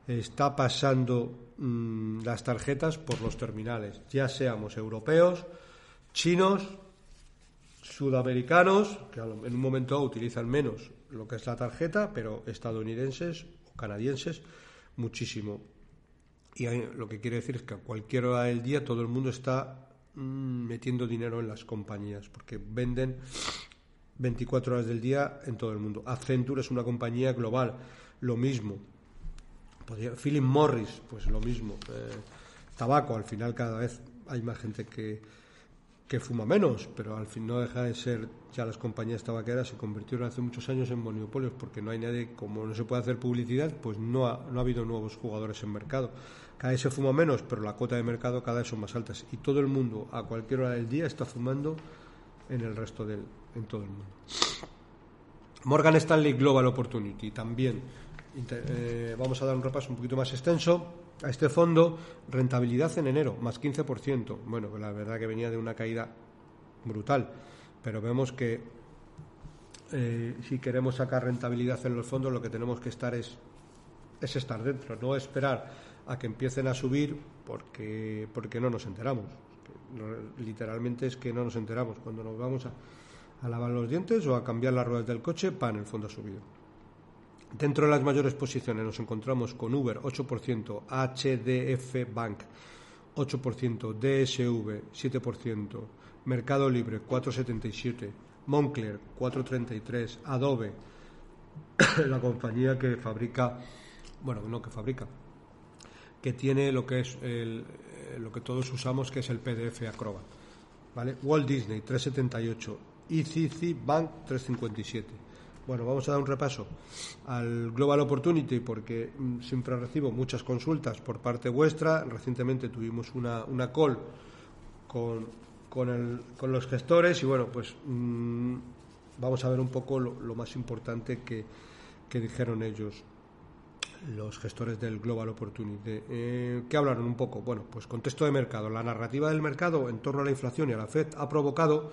está pasando mm, las tarjetas por los terminales, ya seamos europeos, chinos, sudamericanos, que en un momento utilizan menos lo que es la tarjeta, pero estadounidenses o canadienses, muchísimo. Y lo que quiere decir es que a cualquier hora del día todo el mundo está mm, metiendo dinero en las compañías, porque venden 24 horas del día en todo el mundo. Accenture es una compañía global, lo mismo. Philip Morris, pues lo mismo. Eh, tabaco, al final cada vez hay más gente que, que fuma menos, pero al fin no deja de ser, ya las compañías tabaqueras se convirtieron hace muchos años en monopolios porque no hay nadie, como no se puede hacer publicidad, pues no ha, no ha habido nuevos jugadores en mercado. Cada vez se fuma menos, pero la cuota de mercado cada vez son más altas y todo el mundo a cualquier hora del día está fumando en el resto del, en todo el mundo. Morgan Stanley Global Opportunity también. Eh, vamos a dar un repaso un poquito más extenso a este fondo. Rentabilidad en enero, más 15%. Bueno, la verdad que venía de una caída brutal, pero vemos que eh, si queremos sacar rentabilidad en los fondos, lo que tenemos que estar es, es estar dentro, no esperar a que empiecen a subir porque, porque no nos enteramos. Literalmente es que no nos enteramos. Cuando nos vamos a a lavar los dientes o a cambiar las ruedas del coche, pan, el fondo ha subido. Dentro de las mayores posiciones nos encontramos con Uber 8%, HDF Bank 8%, DSV 7%, Mercado Libre 4,77%, Moncler 4,33%, Adobe, la compañía que fabrica, bueno, no que fabrica, que tiene lo que es el, eh, lo que todos usamos, que es el PDF Acrobat. ¿Vale? Walt Disney 378, ICC Bank 357. Bueno, vamos a dar un repaso al Global Opportunity porque mm, siempre recibo muchas consultas por parte vuestra. Recientemente tuvimos una, una call con, con, con los gestores y bueno, pues mm, vamos a ver un poco lo, más importante que, que, dijeron ellos, los gestores del Global Opportunity. Eh, ¿Qué hablaron un poco? Bueno, pues contexto de mercado. La narrativa del mercado en torno a la inflación y a la Fed ha provocado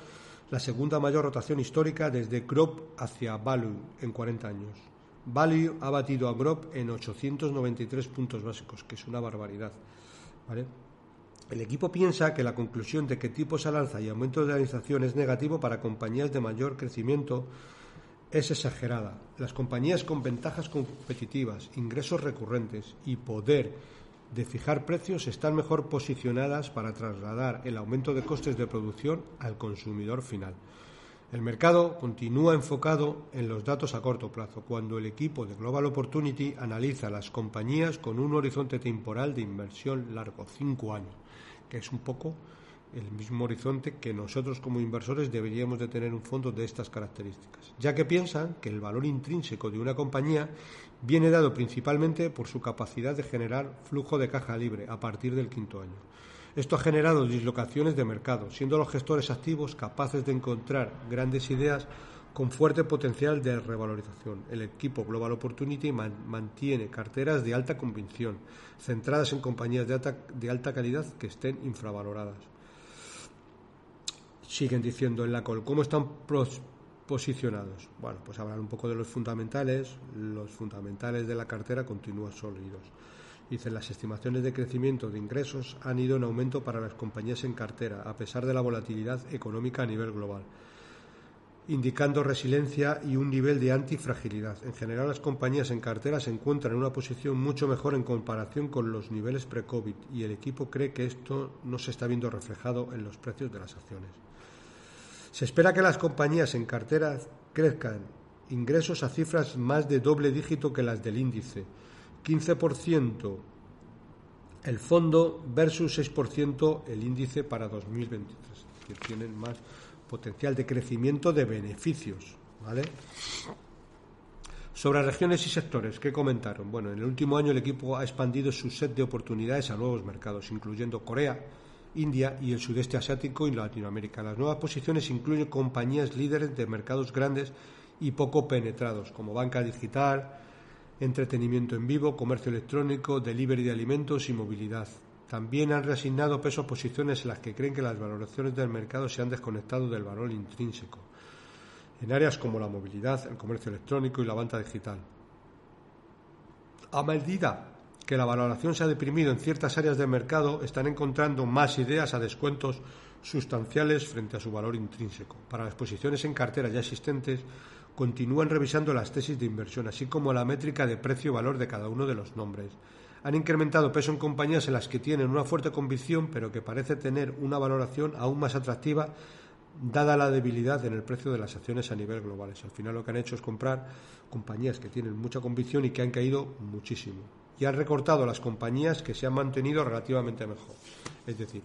la segunda mayor rotación histórica desde Grop hacia Value en 40 años. Value ha batido a Grop en 893 puntos básicos, que es una barbaridad. El equipo piensa que la conclusión de que tipos al alza y aumento de inflación es negativo para compañías de mayor crecimiento es exagerada. Las compañías con ventajas competitivas, ingresos recurrentes y poder de fijar precios están mejor posicionadas para trasladar el aumento de costes de producción al consumidor final. El mercado continúa enfocado en los datos a corto plazo, cuando el equipo de Global Opportunity analiza las compañías con un horizonte temporal de inversión largo, cinco años, que es un poco el mismo horizonte que nosotros como inversores deberíamos de tener un fondo de estas características, ya que piensan que el valor intrínseco de una compañía viene dado principalmente por su capacidad de generar flujo de caja libre a partir del quinto año. Esto ha generado dislocaciones de mercado, siendo los gestores activos capaces de encontrar grandes ideas con fuerte potencial de revalorización. El equipo Global Opportunity mantiene carteras de alta convicción, centradas en compañías de alta, de alta calidad que estén infravaloradas siguen diciendo en la col, ¿cómo están posicionados? Bueno, pues hablan un poco de los fundamentales, los fundamentales de la cartera continúan sólidos. Dicen, las estimaciones de crecimiento de ingresos han ido en aumento para las compañías en cartera, a pesar de la volatilidad económica a nivel global, indicando resiliencia y un nivel de antifragilidad. En general, las compañías en cartera se encuentran en una posición mucho mejor en comparación con los niveles pre-COVID y el equipo cree que esto no se está viendo reflejado en los precios de las acciones. Se espera que las compañías en cartera crezcan ingresos a cifras más de doble dígito que las del índice. 15% el fondo versus 6% el índice para 2023, que tienen más potencial de crecimiento de beneficios, ¿vale? Sobre regiones y sectores, ¿qué comentaron? Bueno, en el último año el equipo ha expandido su set de oportunidades a nuevos mercados, incluyendo Corea, India y el sudeste asiático y Latinoamérica. Las nuevas posiciones incluyen compañías líderes de mercados grandes y poco penetrados, como banca digital, entretenimiento en vivo, comercio electrónico, delivery de alimentos y movilidad. También han reasignado peso a posiciones en las que creen que las valoraciones del mercado se han desconectado del valor intrínseco, en áreas como la movilidad, el comercio electrónico y la banca digital. A medida que la valoración se ha deprimido en ciertas áreas del mercado, están encontrando más ideas a descuentos sustanciales frente a su valor intrínseco. Para las posiciones en carteras ya existentes, continúan revisando las tesis de inversión, así como la métrica de precio-valor de cada uno de los nombres. Han incrementado peso en compañías en las que tienen una fuerte convicción, pero que parece tener una valoración aún más atractiva dada la debilidad en el precio de las acciones a nivel global. Al final lo que han hecho es comprar compañías que tienen mucha convicción y que han caído muchísimo y han recortado las compañías que se han mantenido relativamente mejor. Es decir,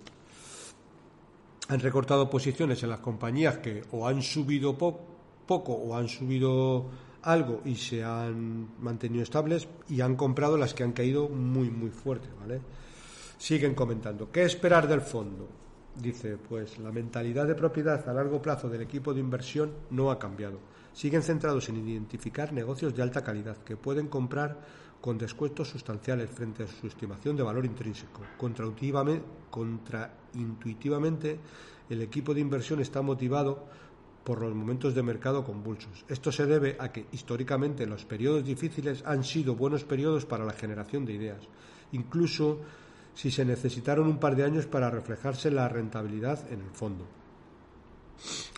han recortado posiciones en las compañías que o han subido poco o han subido algo y se han mantenido estables y han comprado las que han caído muy muy fuerte, ¿vale? Siguen comentando, ¿qué esperar del fondo? Dice, pues la mentalidad de propiedad a largo plazo del equipo de inversión no ha cambiado. Siguen centrados en identificar negocios de alta calidad que pueden comprar con descuentos sustanciales frente a su estimación de valor intrínseco. Contraintuitivamente, el equipo de inversión está motivado por los momentos de mercado convulsos. Esto se debe a que históricamente los periodos difíciles han sido buenos periodos para la generación de ideas, incluso si se necesitaron un par de años para reflejarse la rentabilidad en el fondo.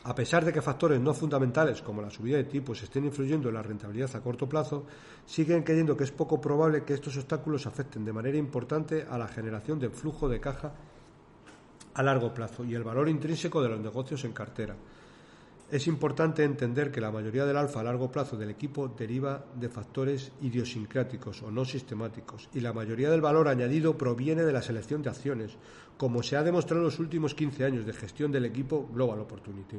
A pesar de que factores no fundamentales como la subida de tipos estén influyendo en la rentabilidad a corto plazo, siguen creyendo que es poco probable que estos obstáculos afecten de manera importante a la generación de flujo de caja a largo plazo y el valor intrínseco de los negocios en cartera. Es importante entender que la mayoría del alfa a largo plazo del equipo deriva de factores idiosincráticos o no sistemáticos y la mayoría del valor añadido proviene de la selección de acciones, como se ha demostrado en los últimos 15 años de gestión del equipo Global Opportunity.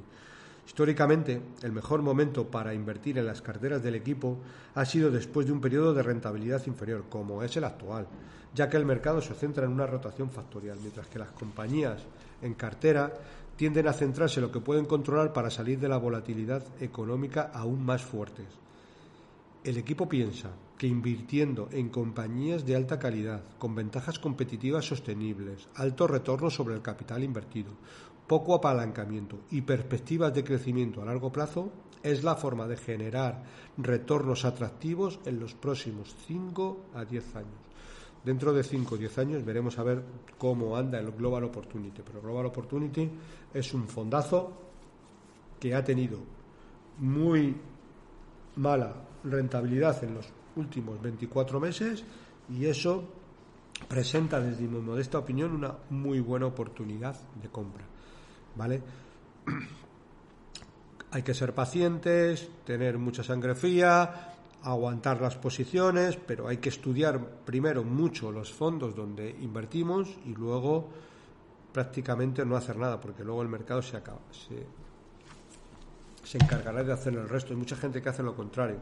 Históricamente, el mejor momento para invertir en las carteras del equipo ha sido después de un periodo de rentabilidad inferior, como es el actual, ya que el mercado se centra en una rotación factorial, mientras que las compañías en cartera tienden a centrarse en lo que pueden controlar para salir de la volatilidad económica aún más fuertes. El equipo piensa que invirtiendo en compañías de alta calidad, con ventajas competitivas sostenibles, alto retorno sobre el capital invertido, poco apalancamiento y perspectivas de crecimiento a largo plazo, es la forma de generar retornos atractivos en los próximos 5 a 10 años. Dentro de 5 o 10 años veremos a ver cómo anda el Global Opportunity. Pero Global Opportunity es un fondazo que ha tenido muy mala rentabilidad en los últimos 24 meses y eso presenta desde mi modesta opinión una muy buena oportunidad de compra. ¿Vale? Hay que ser pacientes, tener mucha sangre fría, aguantar las posiciones, pero hay que estudiar primero mucho los fondos donde invertimos y luego prácticamente no hacer nada, porque luego el mercado se acaba, se, se encargará de hacer el resto. Hay mucha gente que hace lo contrario.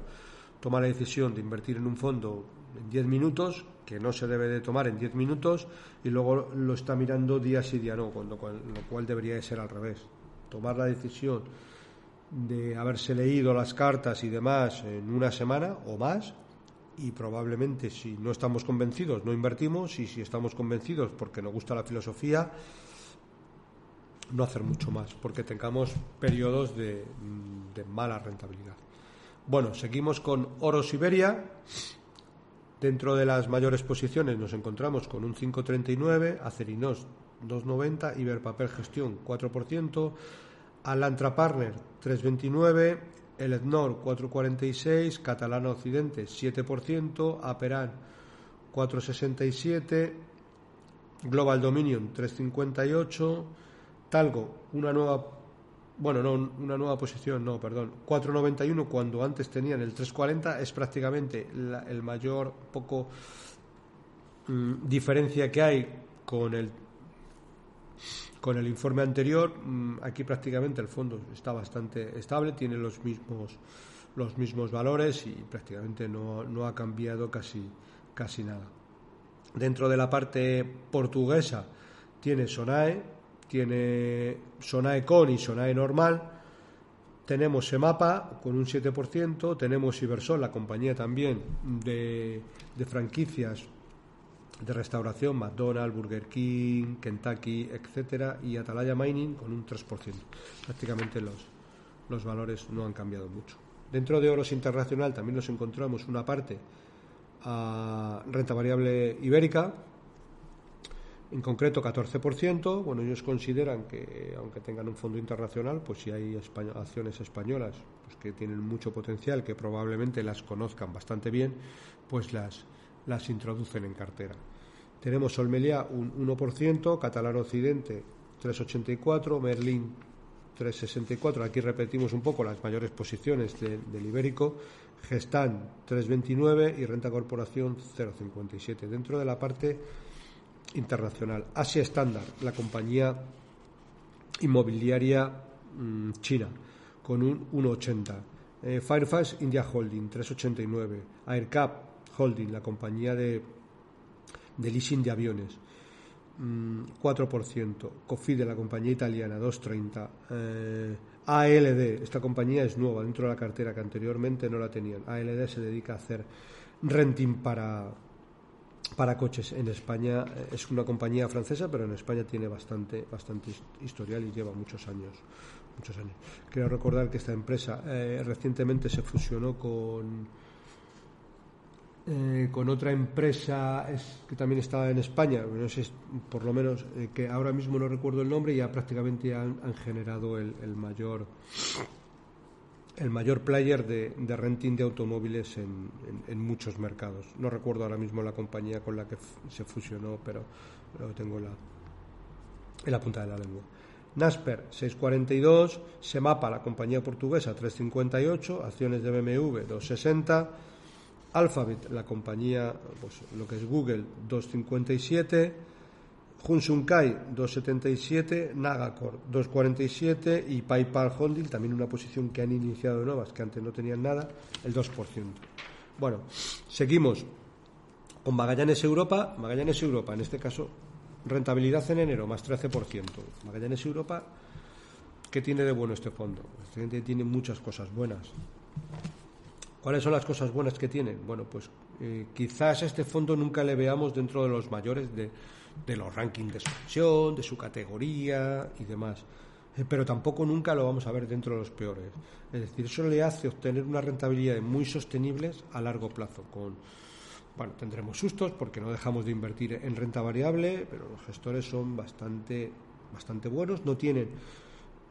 Toma la decisión de invertir en un fondo en 10 minutos, que no se debe de tomar en 10 minutos, y luego lo está mirando día sí día no, cuando, lo cual debería de ser al revés. Tomar la decisión de haberse leído las cartas y demás en una semana o más, y probablemente si no estamos convencidos no invertimos, y si estamos convencidos porque nos gusta la filosofía, no hacer mucho más, porque tengamos periodos de, mala rentabilidad. Bueno, seguimos con Oro Siberia. Dentro de las mayores posiciones nos encontramos con un 5,39, Acerinos 2,90, Iberpapel Gestión 4%, Alantra Partner 3,29, el Ednor 4,46, Catalana Occidente 7%, Aperan 4,67, Global Dominion 3,58, Talgo, una nueva, bueno, no, una nueva posición, no, perdón, 4.91 cuando antes tenían el 3.40 es prácticamente el mayor poco mm, diferencia que hay con el con el informe anterior. Mm, aquí prácticamente el fondo está bastante estable, tiene los mismos los mismos valores y prácticamente no, no ha cambiado casi casi nada. Dentro de la parte portuguesa tiene Sonae, tiene Sonae Con y Sonae normal. Tenemos Semapa con un 7%, tenemos Ibersol, la compañía también de, franquicias de restauración, McDonald's, Burger King, Kentucky, etcétera, y Atalaya Mining con un 3%. Prácticamente los, los valores no han cambiado mucho. Dentro de Oros Internacional también nos encontramos una parte a renta variable ibérica, en concreto 14%. Bueno, ellos consideran que, aunque tengan un fondo internacional, pues si hay acciones españolas pues que tienen mucho potencial, que probablemente las conozcan bastante bien, pues las, las introducen en cartera. Tenemos Solmelia un 1%, Catalán Occidente 3,84, Merlin 3,64. Aquí repetimos un poco las mayores posiciones del ibérico. Gestan 3,29 y Renta Corporación 0,57. Dentro de la parte internacional. Asia Standard, la compañía inmobiliaria mm, china, con un 1,80. Eh, Firefax India Holding, 3,89. Aircap Holding, la compañía de, de leasing de aviones, 4%. Mm, Cofide, la compañía italiana, 2,30. Eh, ALD, esta compañía es nueva dentro de la cartera que anteriormente no la tenían. ALD se dedica a hacer renting para para coches en España eh, es una compañía francesa, pero en España tiene bastante, bastante historial y lleva muchos años. Muchos años. Quiero recordar que esta empresa eh, recientemente se fusionó con, eh, con otra empresa que también estaba en España, no sé, por lo menos que ahora mismo no recuerdo el nombre, ya prácticamente han, generado el mayor el mayor player de, renting de automóviles en, muchos mercados. No recuerdo ahora mismo la compañía con la que se fusionó, pero lo tengo en la, en la punta de la lengua. Nasper 642, Semapa, la compañía portuguesa 358, acciones de BMW 260, Alphabet, la compañía, pues, lo que es Google 257, Kai 277, Nagacor 247 y PayPal Holding, también una posición que han iniciado nuevas, que antes no tenían nada, el 2%. Bueno, seguimos con Magallanes Europa. Magallanes Europa, en este caso, rentabilidad en enero más 13%. Magallanes Europa, ¿qué tiene de bueno este fondo? Este tiene muchas cosas buenas. ¿Cuáles son las cosas buenas que tiene? Bueno, pues eh, quizás este fondo nunca le veamos dentro de los mayores de los rankings de su acción, de su categoría y demás. Eh, pero tampoco nunca lo vamos a ver dentro de los peores. Es decir, eso le hace obtener una rentabilidad muy sostenibles a largo plazo. Con, bueno, tendremos sustos porque no dejamos de invertir en renta variable, pero los gestores son bastante, bastante buenos, no tienen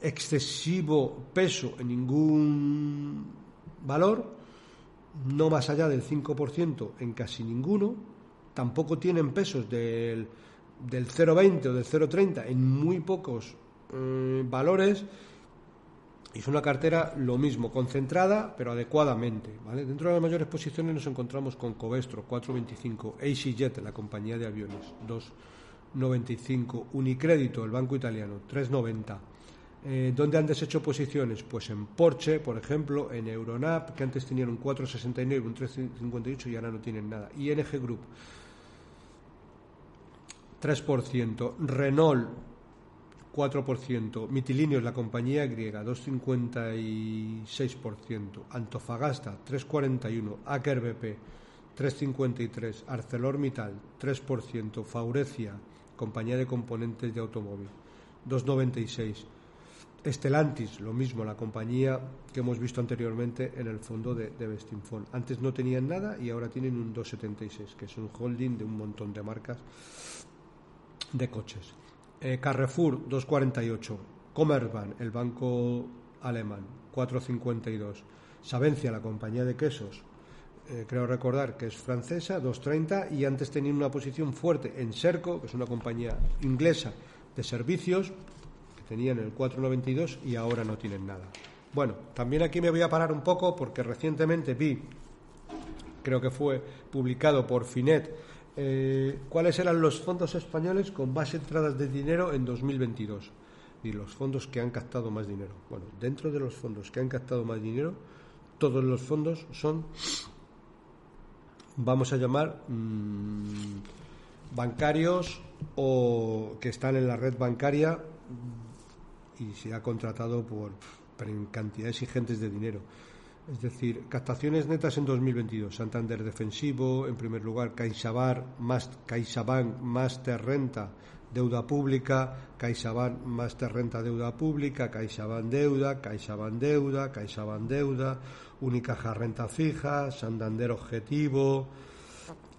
excesivo peso en ningún valor, no más allá del 5% en casi ninguno, tampoco tienen pesos del del 0,20 o del 0,30 en muy pocos eh, valores. Es una cartera lo mismo, concentrada pero adecuadamente. ¿vale? Dentro de las mayores posiciones nos encontramos con Covestro 425, EasyJet, la compañía de aviones 2, 95. Unicrédito, el banco italiano, 3,90. Eh, ¿Dónde han deshecho posiciones? Pues en Porsche, por ejemplo, en Euronap, que antes tenían un 4,69, un 3,58 y ahora no tienen nada. ING Group, 3%. Renault, 4%. Mitilinios, la compañía griega, 2,56%. Antofagasta, 3,41%. Aker BP, 3,53%. ArcelorMittal, 3%. Faurecia, compañía de componentes de automóvil, 2,96%. Estelantis, lo mismo, la compañía que hemos visto anteriormente en el fondo de, de Antes no tenían nada y ahora tienen un 2,76, que es un holding de un montón de marcas de coches. Eh, Carrefour 2,48. Commerzbank, el banco alemán, 4,52. Savencia, la compañía de quesos, eh, creo recordar que es francesa, 2,30. Y antes tenían una posición fuerte en Serco, que es una compañía inglesa de servicios, tenían el 4,92 y ahora no tienen nada. Bueno, también aquí me voy a parar un poco porque recientemente vi, creo que fue publicado por Finet, eh, cuáles eran los fondos españoles con más entradas de dinero en 2022 y los fondos que han captado más dinero. Bueno, dentro de los fondos que han captado más dinero, todos los fondos son, vamos a llamar, mm, bancarios o que están en la red bancaria y se ha contratado por, por cantidades ingentes de dinero. Es decir, captaciones netas en 2022. Santander defensivo, en primer lugar, CaixaBank, más, CaixaBank Master Renta, deuda pública, CaixaBank Master Renta, deuda pública, CaixaBank deuda, CaixaBank deuda, CaixaBank deuda, Unicaja renta fija, Santander objetivo,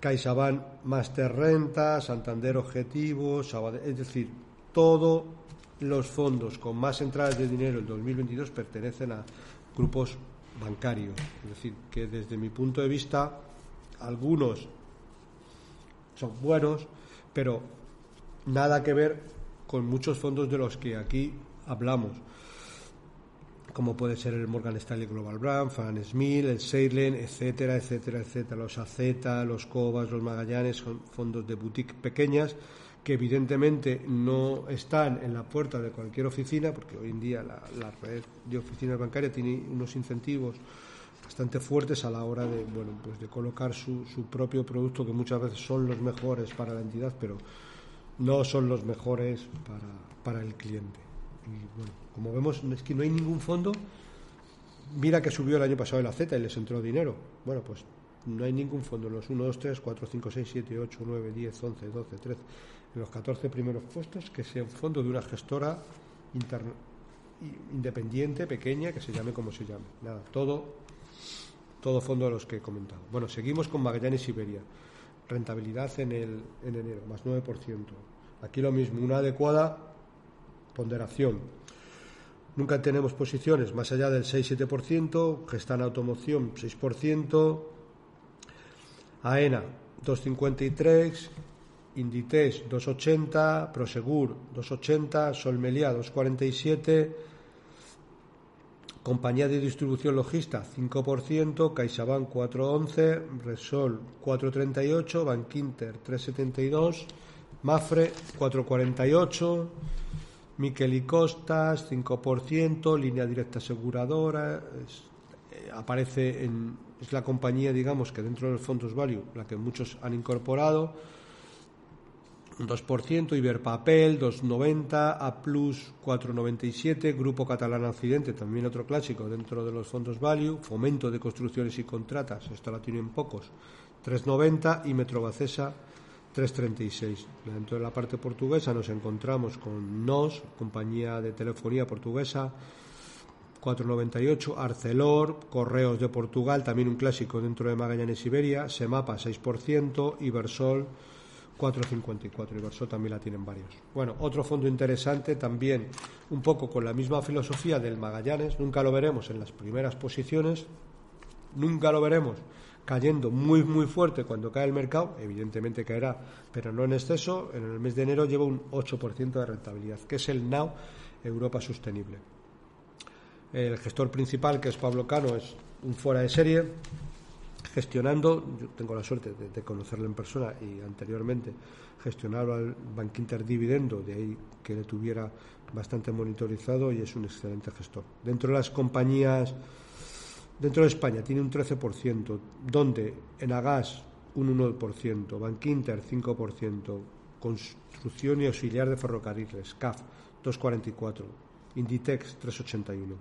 CaixaBank Master Renta, Santander objetivo, es decir, todos los fondos con más entradas de dinero en 2022 pertenecen a grupos bancario. Es decir, que desde mi punto de vista, algunos son buenos, pero nada que ver con muchos fondos de los que aquí hablamos, como puede ser el Morgan Stanley Global Brand, Fan Smith, el Seilen, etcétera, etcétera, etcétera, los AZ, los Cobas, los Magallanes, son fondos de boutique pequeñas que evidentemente no están en la puerta de cualquier oficina, porque hoy en día la, red de oficinas bancarias tiene unos incentivos bastante fuertes a la hora de, bueno, pues de colocar su, su propio producto, que muchas veces son los mejores para la entidad, pero no son los mejores para, para el cliente. Y bueno, como vemos, es que no hay ningún fondo. Mira que subió el año pasado el Z y les entró dinero. Bueno, pues no hay ningún fondo los 1, 2, 3, 4, 5, 6, 7, 8, 9, 10, 11, 12, 13 en los 14 primeros puestos, que sea un fondo de una gestora independiente, pequeña, que se llame como se llame. Nada, todo, todo fondo de los que he comentado. Bueno, seguimos con Magallanes Siberia. Rentabilidad en, el, en enero, más 9%. Aquí lo mismo, una adecuada ponderación. Nunca tenemos posiciones más allá del 6-7%, Gestan Automoción 6%, AENA 2,53%, Inditex 2,80, Prosegur 2,80, Solmelia 2,47, Compañía de Distribución Logista 5%, CaixaBank 4,11, Resol 4,38, Bankinter 3,72, Mafre 4,48, Miquel y Costas 5%, Línea Directa Aseguradora, eh, aparece en, es la compañía, digamos, que dentro de los fondos value, la que muchos han incorporado, un 2%, Iberpapel 2,90, A Plus 4,97, Grupo Catalán Occidente, también otro clásico dentro de los fondos Value, Fomento de Construcciones y Contratas, esto la tienen pocos, 3,90 y Metrobacesa 3,36. Dentro de la parte portuguesa nos encontramos con NOS, compañía de telefonía portuguesa, 4,98, Arcelor, Correos de Portugal, también un clásico dentro de Magallanes Iberia, Semapa 6%, Ibersol 4,54 y Verso también la tienen varios. Bueno, otro fondo interesante también, un poco con la misma filosofía del Magallanes, nunca lo veremos en las primeras posiciones, nunca lo veremos cayendo muy muy fuerte cuando cae el mercado, evidentemente caerá, pero no en exceso, en el mes de enero lleva un 8% de rentabilidad, que es el NOW Europa Sostenible. El gestor principal, que es Pablo Cano, es un fuera de serie, gestionando, yo tengo la suerte de, de conocerle en persona y anteriormente gestionaba el Bankinter Dividendo, de ahí que le tuviera bastante monitorizado y es un excelente gestor. Dentro de las compañías, dentro de España tiene un 13%, donde en Agas un 1%, Bankinter 5%, Construcción y Auxiliar de Ferrocarriles, CAF 2,44, Inditex 3,81.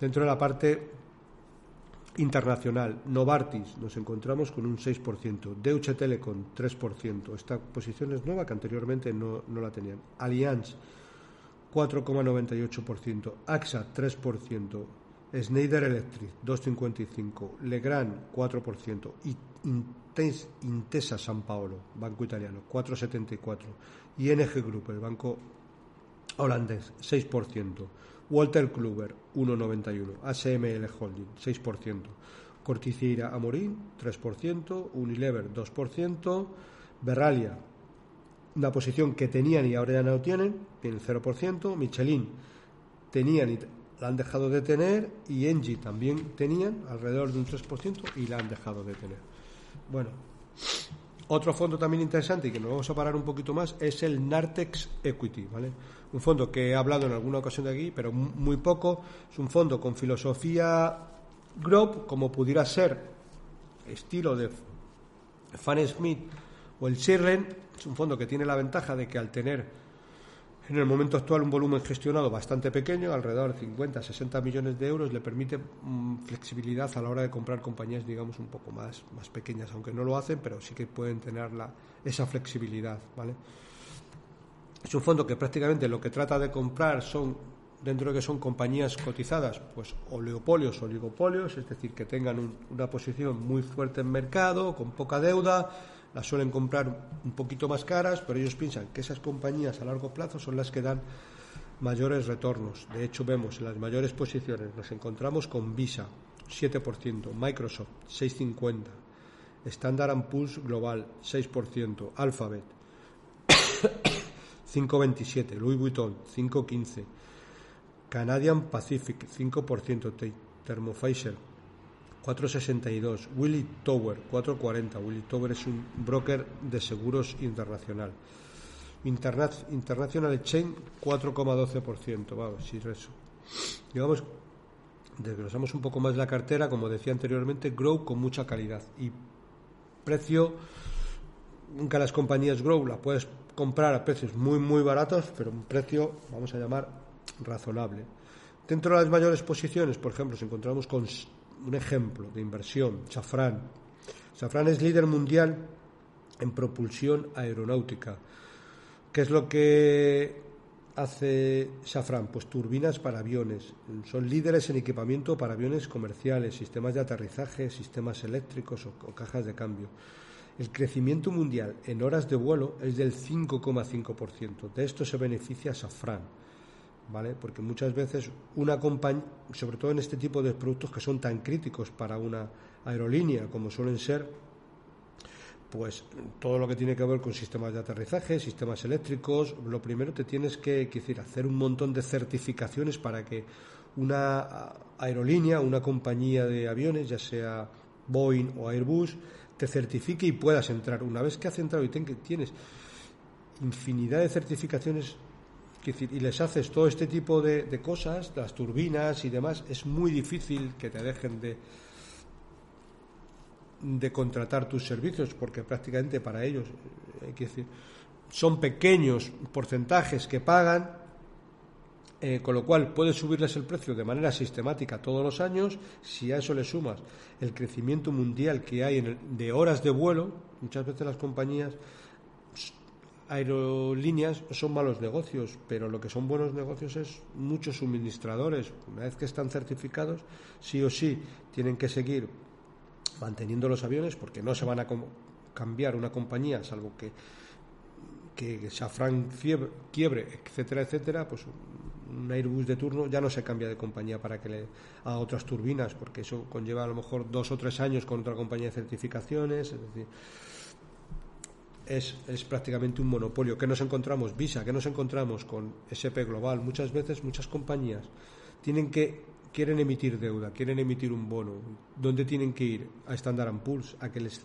Dentro de la parte internacional, Novartis nos encontramos con un 6%, Deutsche Telekom 3%, esta posición es nueva que anteriormente no, no la tenían, Allianz 4,98%, AXA 3%, Schneider Electric 2,55%, Legrand 4% y Intesa San Paolo, banco italiano, 4,74%, ING Group, el banco holandés, 6%, Walter Kluber, 1,91%, ASML Holding, 6%, Corticira Amorín, 3%, Unilever, 2%, Berralia, una posición que tenían y ahora ya no tienen, tienen 0%, Michelin tenían y la han dejado de tener. Y Engie también tenían alrededor de un 3% y la han dejado de tener. Bueno, otro fondo también interesante y que nos vamos a parar un poquito más es el Nartex Equity, ¿vale? Un fondo que he hablado en alguna ocasión de aquí, pero muy poco. Es un fondo con filosofía Growth, como pudiera ser estilo de Fan Smith o el Sirren. Es un fondo que tiene la ventaja de que al tener en el momento actual un volumen gestionado bastante pequeño, alrededor de 50, 60 millones de euros, le permite mm, flexibilidad a la hora de comprar compañías, digamos, un poco más, más pequeñas, aunque no lo hacen, pero sí que pueden tener la, esa flexibilidad, ¿vale? Es un fondo que prácticamente lo que trata de comprar son, dentro de que son compañías cotizadas, pues oleopolios, oligopolios, es decir, que tengan una posición muy fuerte en mercado, con poca deuda, las suelen comprar un poquito más caras, pero ellos piensan que esas compañías a largo plazo son las que dan mayores retornos. De hecho, vemos en las mayores posiciones, nos encontramos con Visa, 7%, Microsoft, 6,50%, Standard Poor's Global, 6%, Alphabet, 5,27%, Louis Vuitton, 5,15%, Canadian Pacific, 5%, Thermo Fisher, 462. Willy Tower, 440. Willy Tower es un broker de seguros internacional. International Chain, 4,12%. Vamos, si eso. Digamos, desglosamos un poco más la cartera, como decía anteriormente, Grow con mucha calidad. Y precio, nunca las compañías Grow las puedes comprar a precios muy, muy baratos, pero un precio, vamos a llamar, razonable. Dentro de las mayores posiciones, por ejemplo, si encontramos con un ejemplo de inversión, Safran. Safran es líder mundial en propulsión aeronáutica. ¿Qué es lo que hace Safran? Pues turbinas para aviones. Son líderes en equipamiento para aviones comerciales, sistemas de aterrizaje, sistemas eléctricos o, cajas de cambio. El crecimiento mundial en horas de vuelo es del 5,5%. De esto se beneficia Safran ¿vale? Porque muchas veces una compañía, sobre todo en este tipo de productos que son tan críticos para una aerolínea como suelen ser, pues todo lo que tiene que ver con sistemas de aterrizaje, sistemas eléctricos, lo primero te tienes que, decir, hacer un montón de certificaciones para que una aerolínea, una compañía de aviones, ya sea Boeing o Airbus, te certifique y puedas entrar. Una vez que has entrado y tienes infinidad de certificaciones y les haces todo este tipo de, cosas, las turbinas y demás, es muy difícil que te dejen de, de contratar tus servicios, porque prácticamente para ellos, eh, hay que decir, son pequeños porcentajes que pagan, eh, con lo cual puedes subirles el precio de manera sistemática todos los años. Si a eso le sumas el crecimiento mundial que hay en de horas de vuelo, muchas veces las compañías aerolíneas son malos negocios, pero lo que son buenos negocios es muchos suministradores. Una vez que están certificados, sí o sí tienen que seguir manteniendo los aviones porque no se van a cambiar una compañía, salvo que que Safran quiebre, etcétera, etcétera, pues un Airbus de turno ya no se cambia de compañía para que le haga otras turbinas, porque eso conlleva a lo mejor dos o tres años con otra compañía de certificaciones, es decir, es, prácticamente un monopolio. ¿Qué nos encontramos? Visa, ¿qué nos encontramos con SP Global? Muchas veces, muchas compañías tienen que quieren emitir deuda, quieren emitir un bono, ¿dónde tienen que ir? A Standard Poor's, a que les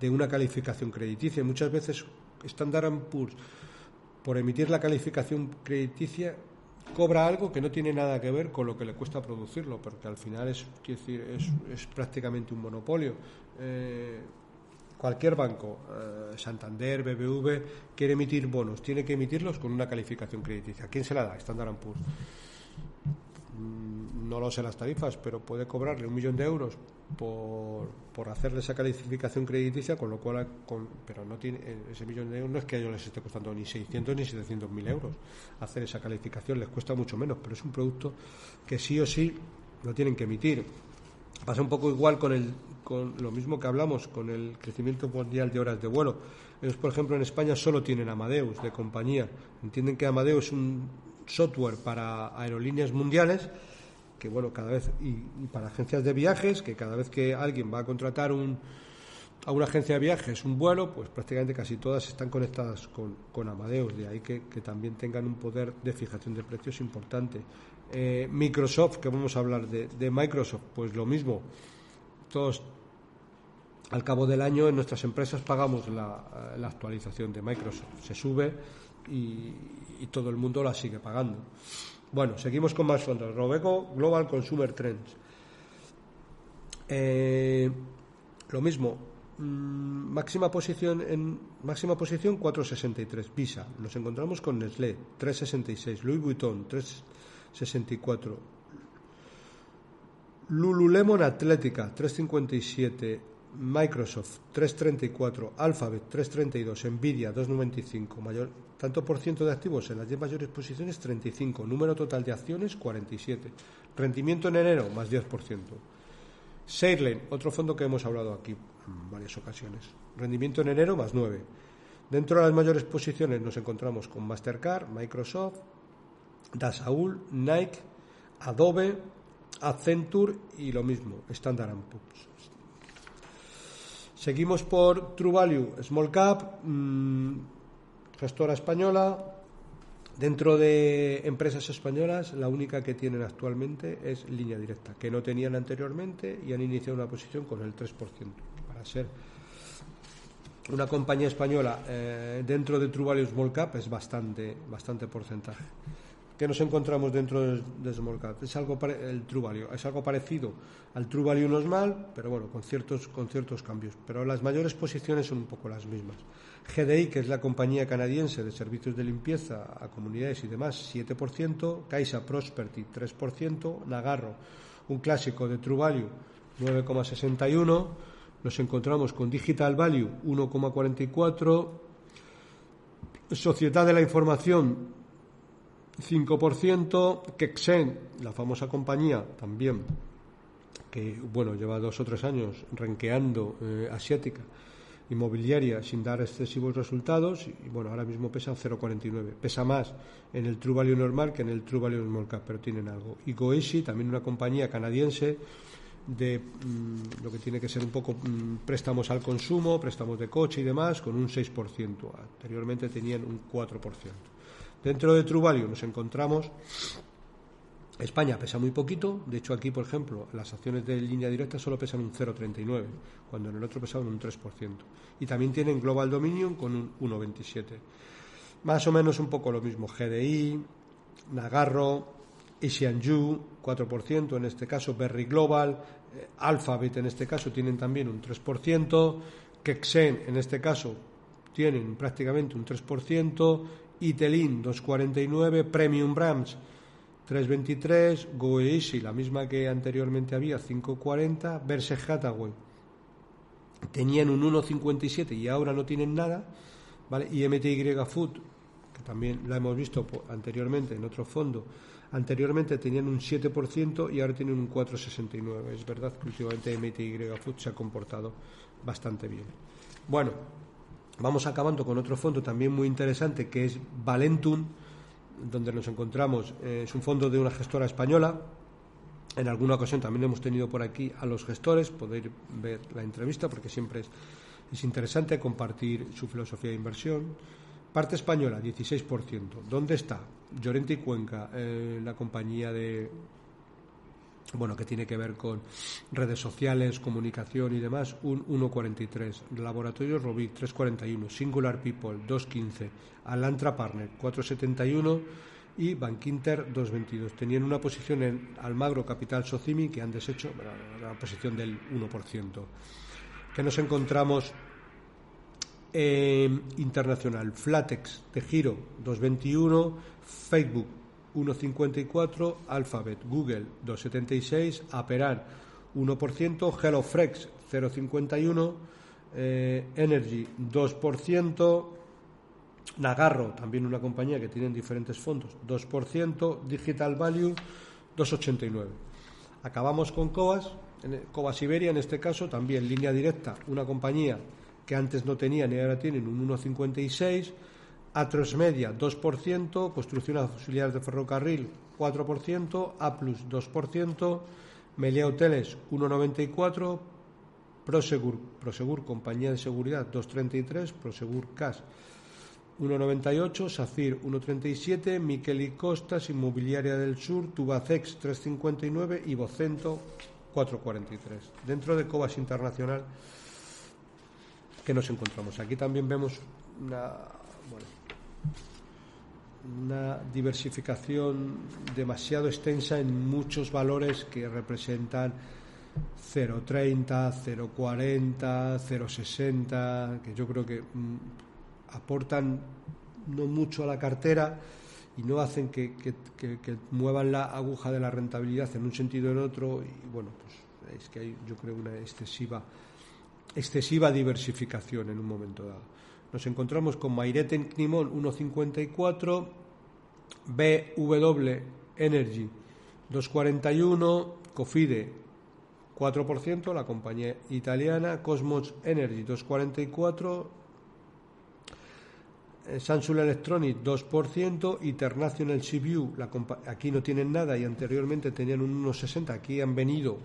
dé una calificación crediticia. Muchas veces Standard Poor's, por emitir la calificación crediticia, cobra algo que no tiene nada que ver con lo que le cuesta producirlo, porque al final es, decir, es, prácticamente un monopolio. Eh, cualquier banco, eh, Santander, BBV, quiere emitir bonos, tiene que emitirlos con una calificación crediticia. ¿Quién se la da? Standard Poor's. Mm, no lo sé las tarifas, pero puede cobrarle un millón de euros por, por hacerle esa calificación crediticia, con lo cual, con, pero no tiene ese millón de euros no es que a ellos les esté costando ni 600 ni 700 mil euros hacer esa calificación, les cuesta mucho menos, pero es un producto que sí o sí lo tienen que emitir. Pasa un poco igual con, el, con lo mismo que hablamos, con el crecimiento mundial de horas de vuelo. Ellos, por ejemplo, en España solo tienen Amadeus de compañía. Entienden que Amadeus es un software para aerolíneas mundiales que bueno, cada vez, y, para agencias de viajes, que cada vez que alguien va a contratar un, a una agencia de viajes un vuelo, pues prácticamente casi todas están conectadas con, con Amadeus, de ahí que, también tengan un poder de fijación de precios importante. Eh, Microsoft, que vamos a hablar de, de, Microsoft, pues lo mismo. Todos, al cabo del año, en nuestras empresas pagamos la, la actualización de Microsoft. Se sube y, todo el mundo la sigue pagando. Bueno, seguimos con más fondos. Robeco Global Consumer Trends. Eh, lo mismo, mm, máxima posición en máxima posición 463 Visa nos encontramos con Nestlé 366 Louis Vuitton 364 Lululemon Atlética 357 Microsoft 334 Alphabet 332 Nvidia 295 mayor tanto por ciento de activos en las 10 mayores posiciones, 35. Número total de acciones, 47. Rendimiento en enero, más 10%. Seirlen, otro fondo que hemos hablado aquí en varias ocasiones. Rendimiento en enero, más 9. Dentro de las mayores posiciones nos encontramos con Mastercard, Microsoft, Dasaul, Nike, Adobe, Accenture y lo mismo, Standard Poor's. Seguimos por True Value, Small Cap. Mm, gestora española. Dentro de empresas españolas, la única que tienen actualmente es línea directa, que no tenían anteriormente y han iniciado una posición con el 3%. Para ser una compañía española eh, dentro de True Value Small Cap es bastante, bastante porcentaje. ¿Qué nos encontramos dentro de, Cap? Es algo el True Value, es algo parecido al True Value normal, pero bueno, con ciertos, con ciertos cambios. Pero las mayores posiciones son un poco las mismas. GDI, que es la compañía canadiense de servicios de limpieza a comunidades y demás, 7%, Caixa Prosperity, 3%, Nagarro, un clásico de True Value, 9,61%, nos encontramos con Digital Value, 1,44%, Sociedad de la Información, 5%, Kexen, la famosa compañía, también, que bueno, lleva dos o tres años renqueando eh, asiática, inmobiliaria sin dar excesivos resultados y bueno, ahora mismo pesa 0,49. Pesa más en el True Value normal que en el True Value Small Cap, pero tienen algo. Y Goeshi, también una compañía canadiense de mm, lo que tiene que ser un poco mm, préstamos al consumo, préstamos de coche y demás, con un 6%. Anteriormente tenían un 4%. Dentro de True nos encontramos España pesa muy poquito, de hecho aquí, por ejemplo, las acciones de línea directa solo pesan un 0,39, cuando en el otro pesaban un 3%. Y también tienen Global Dominion con un 1,27. Más o menos un poco lo mismo, GDI, Nagarro, Isianju, 4%, en este caso Berry Global, eh, Alphabet en este caso tienen también un 3%, Kexen en este caso tienen prácticamente un 3%, Itelin 2,49, Premium Brands 3.23, Goeisi, la misma que anteriormente había, 5.40, Verse Hathaway, tenían un 1.57 y ahora no tienen nada, ¿vale? Y MTY Food, que también la hemos visto anteriormente en otro fondo, anteriormente tenían un 7% y ahora tienen un 4,69. Es verdad que últimamente MTY Food se ha comportado bastante bien. Bueno, vamos acabando con otro fondo también muy interesante que es Valentum donde nos encontramos eh, es un fondo de una gestora española. En alguna ocasión también hemos tenido por aquí a los gestores, poder ver la entrevista porque siempre es, es interesante compartir su filosofía de inversión. Parte española, 16%. ¿Dónde está? Llorente y Cuenca, eh, la compañía de bueno, que tiene que ver con redes sociales, comunicación y demás, un 1,43. Laboratorios Robic, 3,41. Singular People, 2,15. Alantra Partner, 4,71. Y Bankinter, 2,22. Tenían una posición en Almagro Capital Socimi que han deshecho la, posición del 1%. Que nos encontramos en internacional. Flatex de Giro, 2,21. Facebook, 1,54, Alphabet, Google 2,76, Aperan 1%, HelloFresh 0,51, eh, Energy 2%, Nagarro, también una compañía que tiene diferentes fondos, 2%, Digital Value 2,89. Acabamos con Cobas, Cobas Iberia en este caso, también línea directa, una compañía que antes no tenía ni ahora tienen un 1,56 Atros Media 2%, Construcción Auxiliar de Ferrocarril 4%, A 2%, Melia Hoteles 1,94%, Prosegur, Prosegur Compañía de Seguridad 2,33%, Prosegur Cash 1,98, SACIR 1,37, Miquel y Costas, Inmobiliaria del Sur, Tubacex 3,59 y Vocento 4,43. Dentro de Cobas Internacional, que nos encontramos? Aquí también vemos una, bueno, una diversificación demasiado extensa en muchos valores que representan 0,30, 0,40, 0,60, que yo creo que mm, aportan no mucho a la cartera y no hacen que, muevan la aguja de la rentabilidad en un sentido o en otro. Y bueno, pues es que hay, yo creo, una excesiva, excesiva diversificación en un momento dado. Nos encontramos con Maireten Knimon 1.54, BW Energy 2.41, Cofide 4%, la compañía italiana, Cosmos Energy 2.44, eh, Samsung Electronics 2%, International CPU, aquí no tienen nada y anteriormente tenían un 1,60, aquí han venido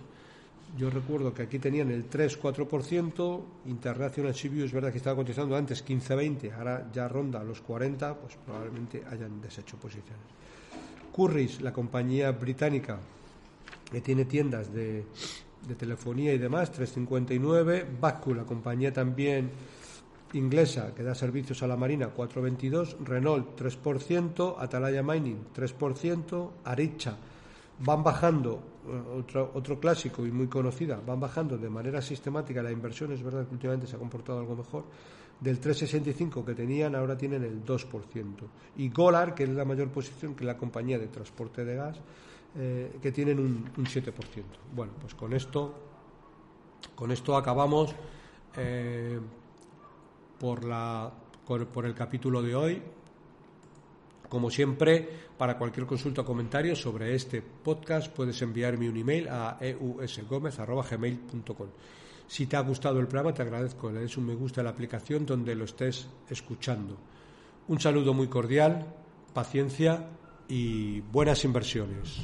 yo recuerdo que aquí tenían el 3-4%, International CPU es verdad que estaba cotizando antes 15-20, ahora ya ronda los 40, pues probablemente hayan deshecho posiciones. Currys, la compañía británica que tiene tiendas de, telefonía y demás, 3,59. Baku, la compañía también inglesa que da servicios a la Marina, 4,22. Renault, 3%. Atalaya Mining, 3%. Aricha, van bajando, otro, otro clásico y muy conocida, van bajando de manera sistemática la inversión, es verdad que últimamente se ha comportado algo mejor, del 3,65 que tenían ahora tienen el 2%. Y Golar, que es la mayor posición que la compañía de transporte de gas, eh, que tienen un, un, 7%. Bueno, pues con esto, con esto acabamos eh, por, la, por el capítulo de hoy. Como siempre, para cualquier consulta o comentario sobre este podcast puedes enviarme un email a eusgomez.gmail.com. Si te ha gustado el programa, te agradezco le des un me gusta a la aplicación donde lo estés escuchando. Un saludo muy cordial, paciencia y buenas inversiones.